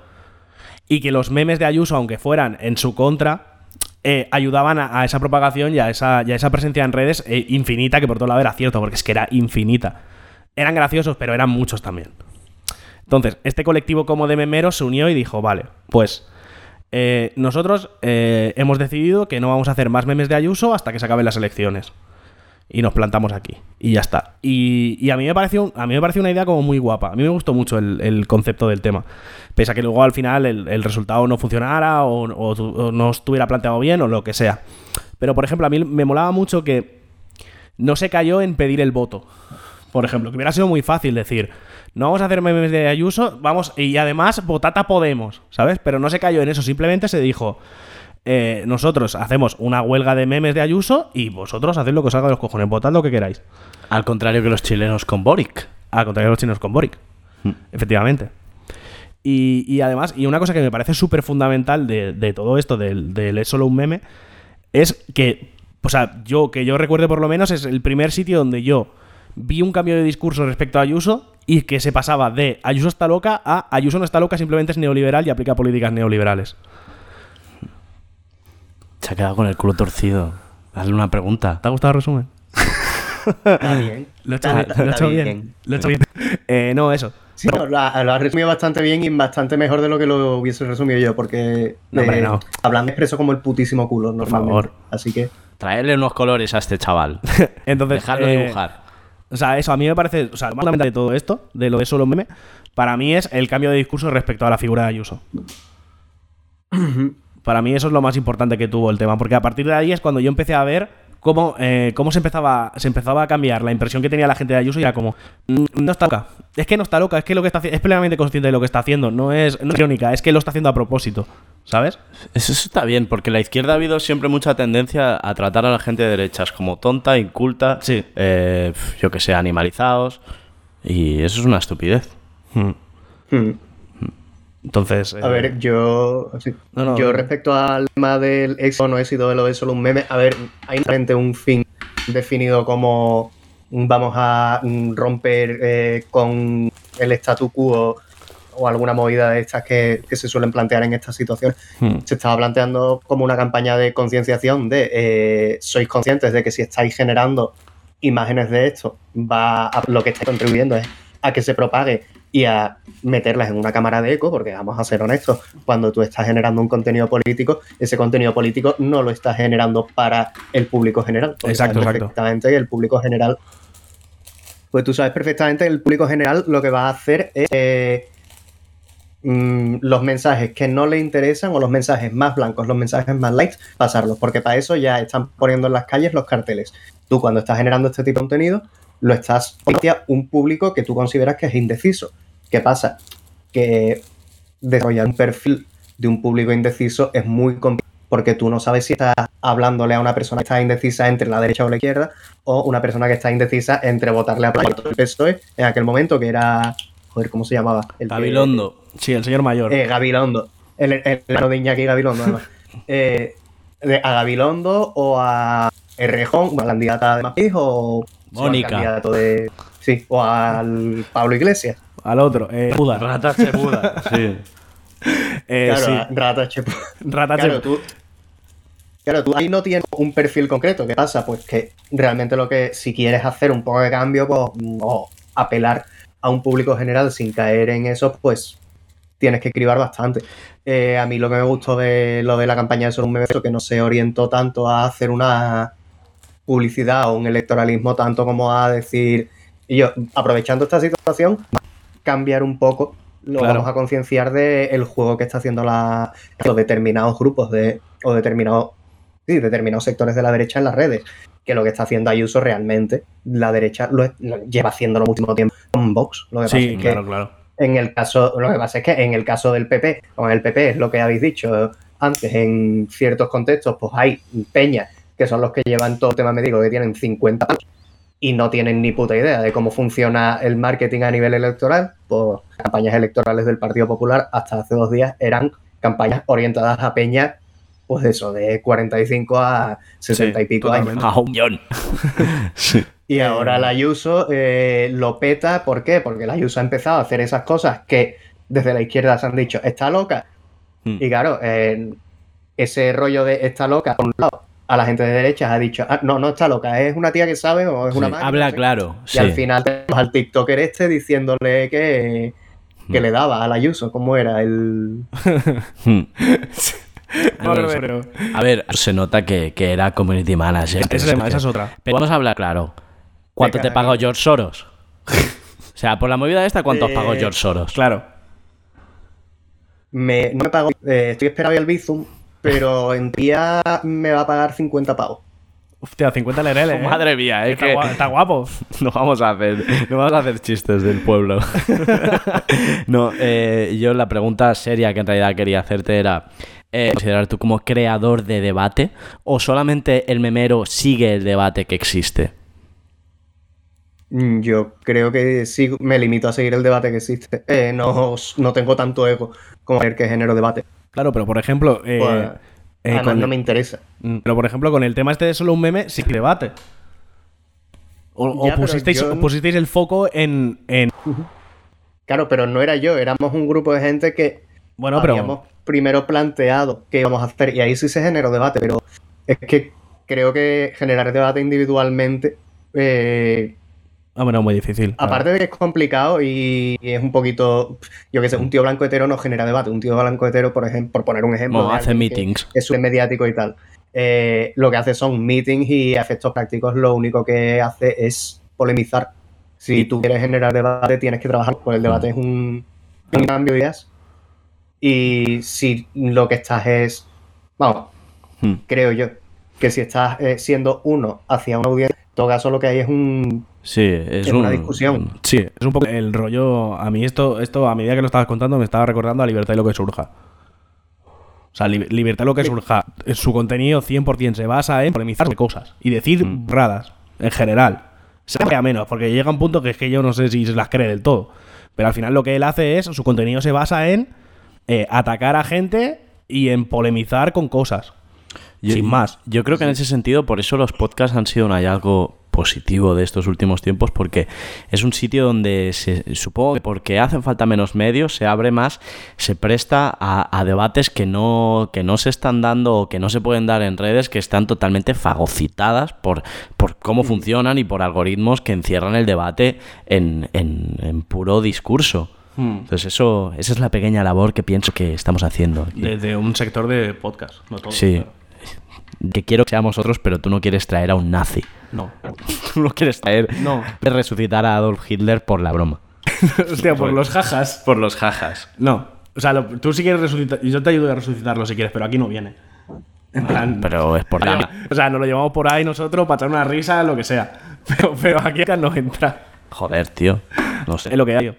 y que los memes de Ayuso, aunque fueran en su contra, eh, ayudaban a, esa propagación y a esa, a esa presencia en redes eh, infinita, que por todo lado era cierto, porque es que era infinita. Eran graciosos, pero eran muchos también. Entonces, este colectivo como de memeros se unió y dijo, vale, pues nosotros hemos decidido que no vamos a hacer más memes de Ayuso hasta que se acaben las elecciones. Y nos plantamos aquí. Y ya está. Y, y a, mí me pareció, a mí me pareció una idea como muy guapa. A mí me gustó mucho el, concepto del tema. Pese a que luego al final el, resultado no funcionara o, o no estuviera planteado bien o lo que sea. Pero, por ejemplo, a mí me molaba mucho que no se cayó en pedir el voto. Por ejemplo, que hubiera sido muy fácil decir, no vamos a hacer memes de Ayuso, vamos, y además votata Podemos, ¿sabes? Pero no se cayó en eso, simplemente se dijo, eh, nosotros hacemos una huelga de memes de Ayuso y vosotros haced lo que os haga de los cojones, votad lo que queráis. Al contrario que los chilenos con Boric. Al contrario de los chinos con Boric. Efectivamente. Y, y además, y una cosa que me parece súper fundamental de, de todo esto, del, del es solo un meme, es que, o sea, yo, que yo recuerde por lo menos, es el primer sitio donde yo vi un cambio de discurso respecto a Ayuso y que se pasaba de Ayuso está loca a Ayuso no está loca, simplemente es neoliberal y aplica políticas neoliberales. Se ha quedado con el culo torcido. Hazle una pregunta. ¿Te ha gustado el resumen? Está bien. *laughs* Lo he hecho, Está- bien, lo he hecho bien. bien. Lo he hecho bien. Eh, no, eso. Sí, no, lo, ha- lo has resumido bastante bien y bastante mejor de lo que lo hubiese resumido yo, porque No, hombre, eh, no. hablando expreso como el putísimo culo normalmente. favor. Así que Traerle unos colores a este chaval. *laughs* Entonces, Dejarlo eh, dibujar. O sea, eso a mí me parece. O sea, lo más lamentable de todo esto, de lo de solo un meme, para mí es el cambio de discurso respecto a la figura de Ayuso. *clears throat* para mí eso es lo más importante que tuvo el tema, porque a partir de ahí es cuando yo empecé a ver cómo, eh, cómo se, empezaba, se empezaba a cambiar la impresión que tenía la gente de Ayuso y era como, "Mm, no está loca. Es que no está loca, es que lo que está es plenamente consciente de lo que está haciendo, no es, no es irónica, es que lo está haciendo a propósito, ¿sabes? Eso, eso está bien, porque la izquierda ha habido siempre mucha tendencia a tratar a la gente de derechas como tonta, inculta, Sí. eh, yo que sé, animalizados. Y eso es una estupidez. Hmm. hmm. Entonces. A eh, ver, yo. sí. No, no, yo no. respecto al tema del éxito no éxito de lo de solo un meme, a ver, hay realmente un fin definido como vamos a romper eh, con el statu quo o alguna movida de estas que, que se suelen plantear en estas situaciones. hmm. Se estaba planteando como una campaña de concienciación de eh, sois conscientes de que si estáis generando imágenes de esto, va a- lo que estáis contribuyendo es a que se propague y a meterlas en una cámara de eco, porque vamos a ser honestos, cuando tú estás generando un contenido político, ese contenido político no lo estás generando para el público general. Exacto, exacto. Perfectamente que el público general, pues tú sabes perfectamente que el público general lo que va a hacer es eh, mm, los mensajes que no le interesan o los mensajes más blancos, los mensajes más light, pasarlos, porque para eso ya están poniendo en las calles los carteles. Tú cuando estás generando este tipo de contenido, lo estás hacia un público que tú consideras que es indeciso. ¿Qué pasa? Que desarrollar un perfil de un público indeciso es muy complicado porque tú no sabes si estás hablándole a una persona que está indecisa entre la derecha o la izquierda o una persona que está indecisa entre votarle a Playa el PSOE en aquel momento que era joder, ¿cómo se llamaba? El que- Gabilondo. Sí, el señor mayor. eh, Gabilondo. El, el hermano de Iñaki Gabilondo, además. *laughs* Eh, a Gabilondo o a Errejón, la candidata de Madrid o Mónica. o al candidato de. Sí, o al Pablo Iglesias. Al otro, eh, Buda. Rata Chebuda, *laughs* sí. Eh, claro, sí. a Rata Chepo. Rata Claro, tú. Claro, tú ahí no tienes un perfil concreto. ¿Qué pasa? Pues que realmente lo que, si quieres hacer un poco de cambio, pues, o apelar a un público general sin caer en eso, pues tienes que cribar bastante. Eh, a mí lo que me gustó de lo de la campaña de Solo un es que no se orientó tanto a hacer una publicidad o un electoralismo tanto como a decir, y yo, aprovechando esta situación, cambiar un poco, lo Claro. vamos a concienciar del juego que está haciendo la, los determinados grupos de, o determinados, sí, determinados sectores de la derecha en las redes. Que lo que está haciendo Ayuso realmente, la derecha lo, lo lleva haciéndolo muchísimo tiempo con Vox. Lo que pasa Sí, es que claro, claro. en el caso, lo que pasa es que en el caso del PP, con el PP es lo que habéis dicho antes, en ciertos contextos, pues hay peñas que son los que llevan todo el tema médico, que tienen 50 años y no tienen ni puta idea de cómo funciona el marketing a nivel electoral, pues campañas electorales del Partido Popular hasta hace dos días eran campañas orientadas a peñas, pues eso, de 45 a 60 y pico años. A un millón. *laughs* sí. Y ahora la Ayuso eh, lo peta, ¿por qué? Porque la Ayuso ha empezado a hacer esas cosas que desde la izquierda se han dicho, está loca. Hmm. Y claro, eh, ese rollo de está loca, por un lado, a la gente de derechas ha dicho, ah, no, no está loca, es una tía que sabe o es una Sí, máquina, Habla claro. Y sí. al final tenemos al TikToker este diciéndole que, que le daba a la Ayuso, ¿cómo era? El... *laughs* No, A ver, se nota que, que era community manager. Ese es tema, esa es otra. Pero vamos a hablar claro. ¿Cuánto Venga, te pagó. George Soros? o sea, por la movida esta, ¿cuánto Eh, pagó George Soros? Claro. Me, no me pagó, eh, estoy esperando el Bizum, pero en día me va a pagar 50 pavos. Hostia, 50 lereles. *laughs* ¿eh? Madre mía, es Está, que gua- está guapo. *laughs* no vamos a hacer, no vamos a hacer chistes del pueblo. *laughs* no, eh, yo la pregunta seria que en realidad quería hacerte era eh, considerar tú como creador de debate o solamente el memero sigue el debate que existe. Mm, Yo creo que sí me limito a seguir el debate que existe. Eh, no, no tengo tanto ego como ver qué género debate. Claro, pero por ejemplo. eh, Pues, eh, con- no me interesa. Mm, Pero por ejemplo, con el tema este de solo un meme, sí que debate. O, Ya, pusisteis, yo- pusisteis el foco en, en Claro, pero no era yo, éramos un grupo de gente que Bueno, pero. habíamos primero planteado qué íbamos a hacer y ahí sí se generó debate, pero es que creo que generar debate individualmente, eh, Ah, bueno, muy difícil. aparte de que es complicado y es un poquito, yo qué sé, un tío blanco hetero no genera debate, un tío blanco hetero, por ejemplo, por poner un ejemplo, de hace meetings. es mediático y tal, eh, lo que hace son meetings y efectos prácticos lo único que hace es polemizar. Si Y- tú quieres generar debate, tienes que trabajar, pues el debate es un, un cambio de ideas. Y si lo que estás es, vamos, Hmm. creo yo, que si estás eh, siendo uno hacia una audiencia, en todo caso lo que hay es un... Sí, es, Es un- una discusión. Sí, es un poco el rollo. A mí, esto, esto a medida que lo estabas contando, me estaba recordando a Libertad y lo que surja. O sea, Li- Libertad y lo que surja. Su contenido 100% se basa en polemizar sobre cosas y decir Mm. en general. Se a menos, porque llega un punto que es que yo no sé si se las cree del todo. Pero al final lo que él hace es, su contenido se basa en eh, atacar a gente y en polemizar con cosas. Yo- sin más. Yo creo que en ese sentido, por eso los podcasts han sido un hallazgo positivo de estos últimos tiempos, porque es un sitio donde se, supongo que porque hacen falta menos medios, se abre más, se presta a, a debates que no, que no se están dando o que no se pueden dar en redes, que están totalmente fagocitadas por, por cómo funcionan y por algoritmos que encierran el debate en, en- en puro discurso. Entonces eso, esa es la pequeña labor que pienso que estamos haciendo. aquí. Desde un sector de podcast, no todo. Sí. claro. Que quiero que seamos otros, pero tú no quieres traer a un nazi. No. *laughs* Tú no quieres traer. No. De resucitar a Adolf Hitler por la broma. Hostia, por los jajas. Por los jajas. No. O sea, lo- tú si quieres resucitar. Yo te ayudo a resucitarlo si quieres, pero aquí no viene. En plan. Pero es por la. O sea, nos lo llevamos por ahí nosotros para echar una risa, lo que sea. *laughs* Pero, pero aquí acá no entra. Joder, tío. No sé. Es lo que hay.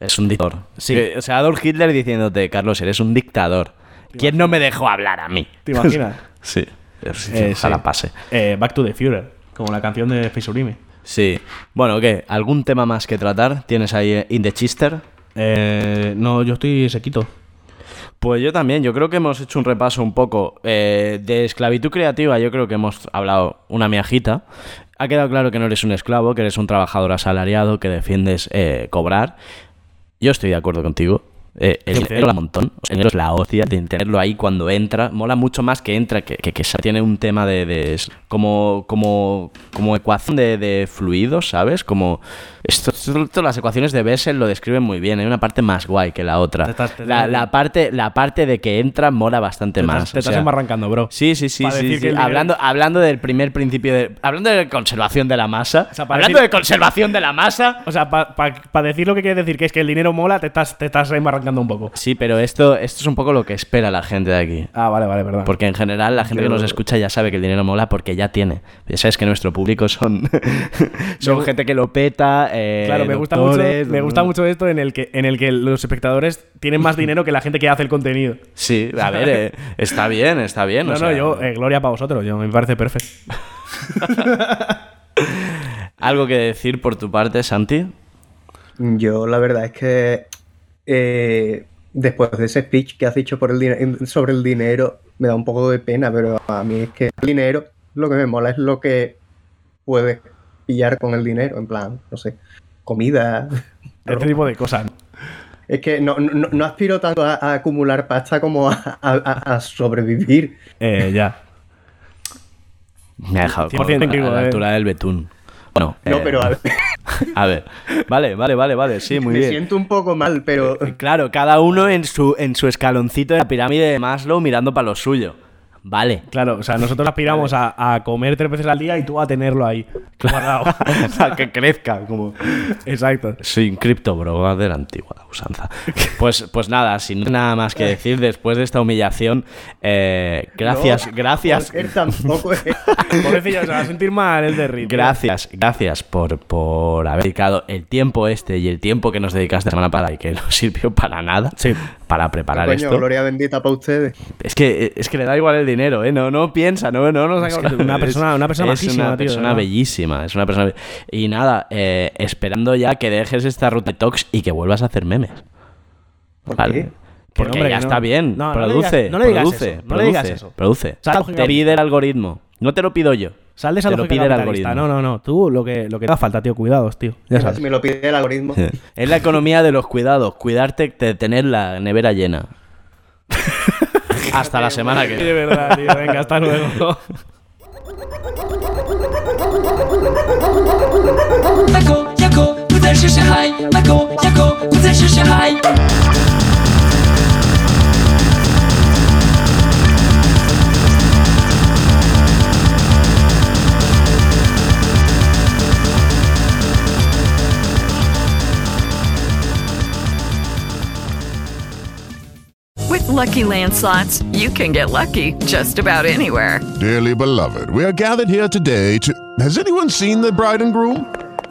Es un dictador. Sí. Que- O sea, Adolf Hitler diciéndote, Carlos, eres un dictador. ¿Quién no me dejó hablar a mí? ¿Te imaginas? *laughs* Sí. Eh, Ojalá sí. pase. Eh, Back to the Führer, como la canción de Urime. Sí. Bueno, ¿qué? ¿Algún tema más que tratar? ¿Tienes ahí eh, In the Chister? Eh, no, yo estoy sequito. Pues yo también, yo creo que hemos hecho un repaso un poco eh, de esclavitud creativa, yo creo que hemos hablado una miajita. Ha quedado claro que no eres un esclavo, que eres un trabajador asalariado, que defiendes eh, cobrar. Yo estoy de acuerdo contigo. Eh, el dinero mola un montón. El dinero es la hostia de tenerlo ahí cuando entra. Mola mucho más que entra, que, que, que tiene un tema de... de- como, como, como ecuación de, de fluidos, ¿sabes? Como... Esto, esto- las ecuaciones de Bessel lo describen muy bien. Hay una parte más guay que la otra. Te te- La, la parte, la parte de que entra mola bastante Te más. te o estás sea, embarrancando, bro. Sí, sí, sí, sí, sí. Hablando, hablando del primer principio de. Hablando de conservación de la masa. O sea, hablando decir- de conservación de la masa. O sea, para decir lo que quieres decir, que es que el dinero mola, te estás, te estás embarrancando un poco. Sí, pero esto, esto es un poco lo que espera la gente de aquí. Ah, vale, vale, perdón. Porque en general la gente que nos escucha ya sabe que el dinero mola porque ya tiene. Ya sabes que nuestro público son, *laughs* son gente que lo peta. eh, Claro, me gusta, mucho, me gusta mucho esto en el, que, en el que los espectadores tienen más dinero que la gente que hace el contenido. Sí, a ver, eh, está bien, está bien. No, o no, sea, yo, eh, gloria para vosotros, yo, me parece perfecto. *laughs* ¿Algo que decir por tu parte, Santi? Yo la verdad es que eh, después de ese speech que has dicho por el dine- sobre el dinero, me da un poco de pena, pero a mí es que el dinero, lo que me mola es lo que puedes pillar con el dinero, en plan, no sé, comida. *laughs* Este tipo de cosas. Es que no, no, no aspiro tanto a, a acumular pasta como a, a- a- a sobrevivir. Eh, ya. Me ha dejado 100% corto, a contigo, la eh. altura del betún. Bueno, No, eh, pero a ver, *laughs* A ver, vale, vale, vale, vale, sí, muy me bien. siento un poco mal, pero Claro, cada uno en su, en su escaloncito de la pirámide de Maslow mirando para lo suyo. Vale. Claro, o sea, nosotros aspiramos a, a comer tres veces al día y tú a tenerlo ahí. Guardado. *laughs* Que crezca, como. Exacto. Soy un cripto bro de la antigua usanza. Pues, pues nada, sin nada más que decir, después de esta humillación, eh, gracias, No, gracias. Tampoco es. *laughs* Pobrecillo, se va a sentir mal el de. Gracias, gracias por, por haber dedicado el tiempo este y el tiempo que nos dedicaste la semana pasada y que no sirvió para nada Sí. para preparar Coño, esto. gloria bendita para ustedes. Es que, es que le da igual el dinero, ¿eh? No, no piensa, no, no nos que una persona- una persona es una tío, persona bellísima, es una persona... Y nada, eh, esperando ya que dejes esta ruta de talks y que vuelvas a hacer memes. ¿Por Vale. qué? Porque hombre, ya no. está bien. No, produce, digas- no le digas produce, eso, no le digas produce, eso. produce. Sal, Te pide el algoritmo. No te lo pido yo. Sal de esa Te lo pide el algoritmo. No, no, no. Tú lo que, lo que te haga falta, tío. Cuidados, tío. Ya sabes. Me lo pide el algoritmo. *laughs* Es la economía de los cuidados. Cuidarte de tener la nevera llena. *laughs* Hasta la semana que Sí, viene. de verdad, tío. Venga, hasta luego. *laughs* chcesz się haj, taką jako chcesz się haj With lucky landslots, you can get lucky just about anywhere. Dearly beloved, we are gathered here today to. Has anyone seen the bride and groom?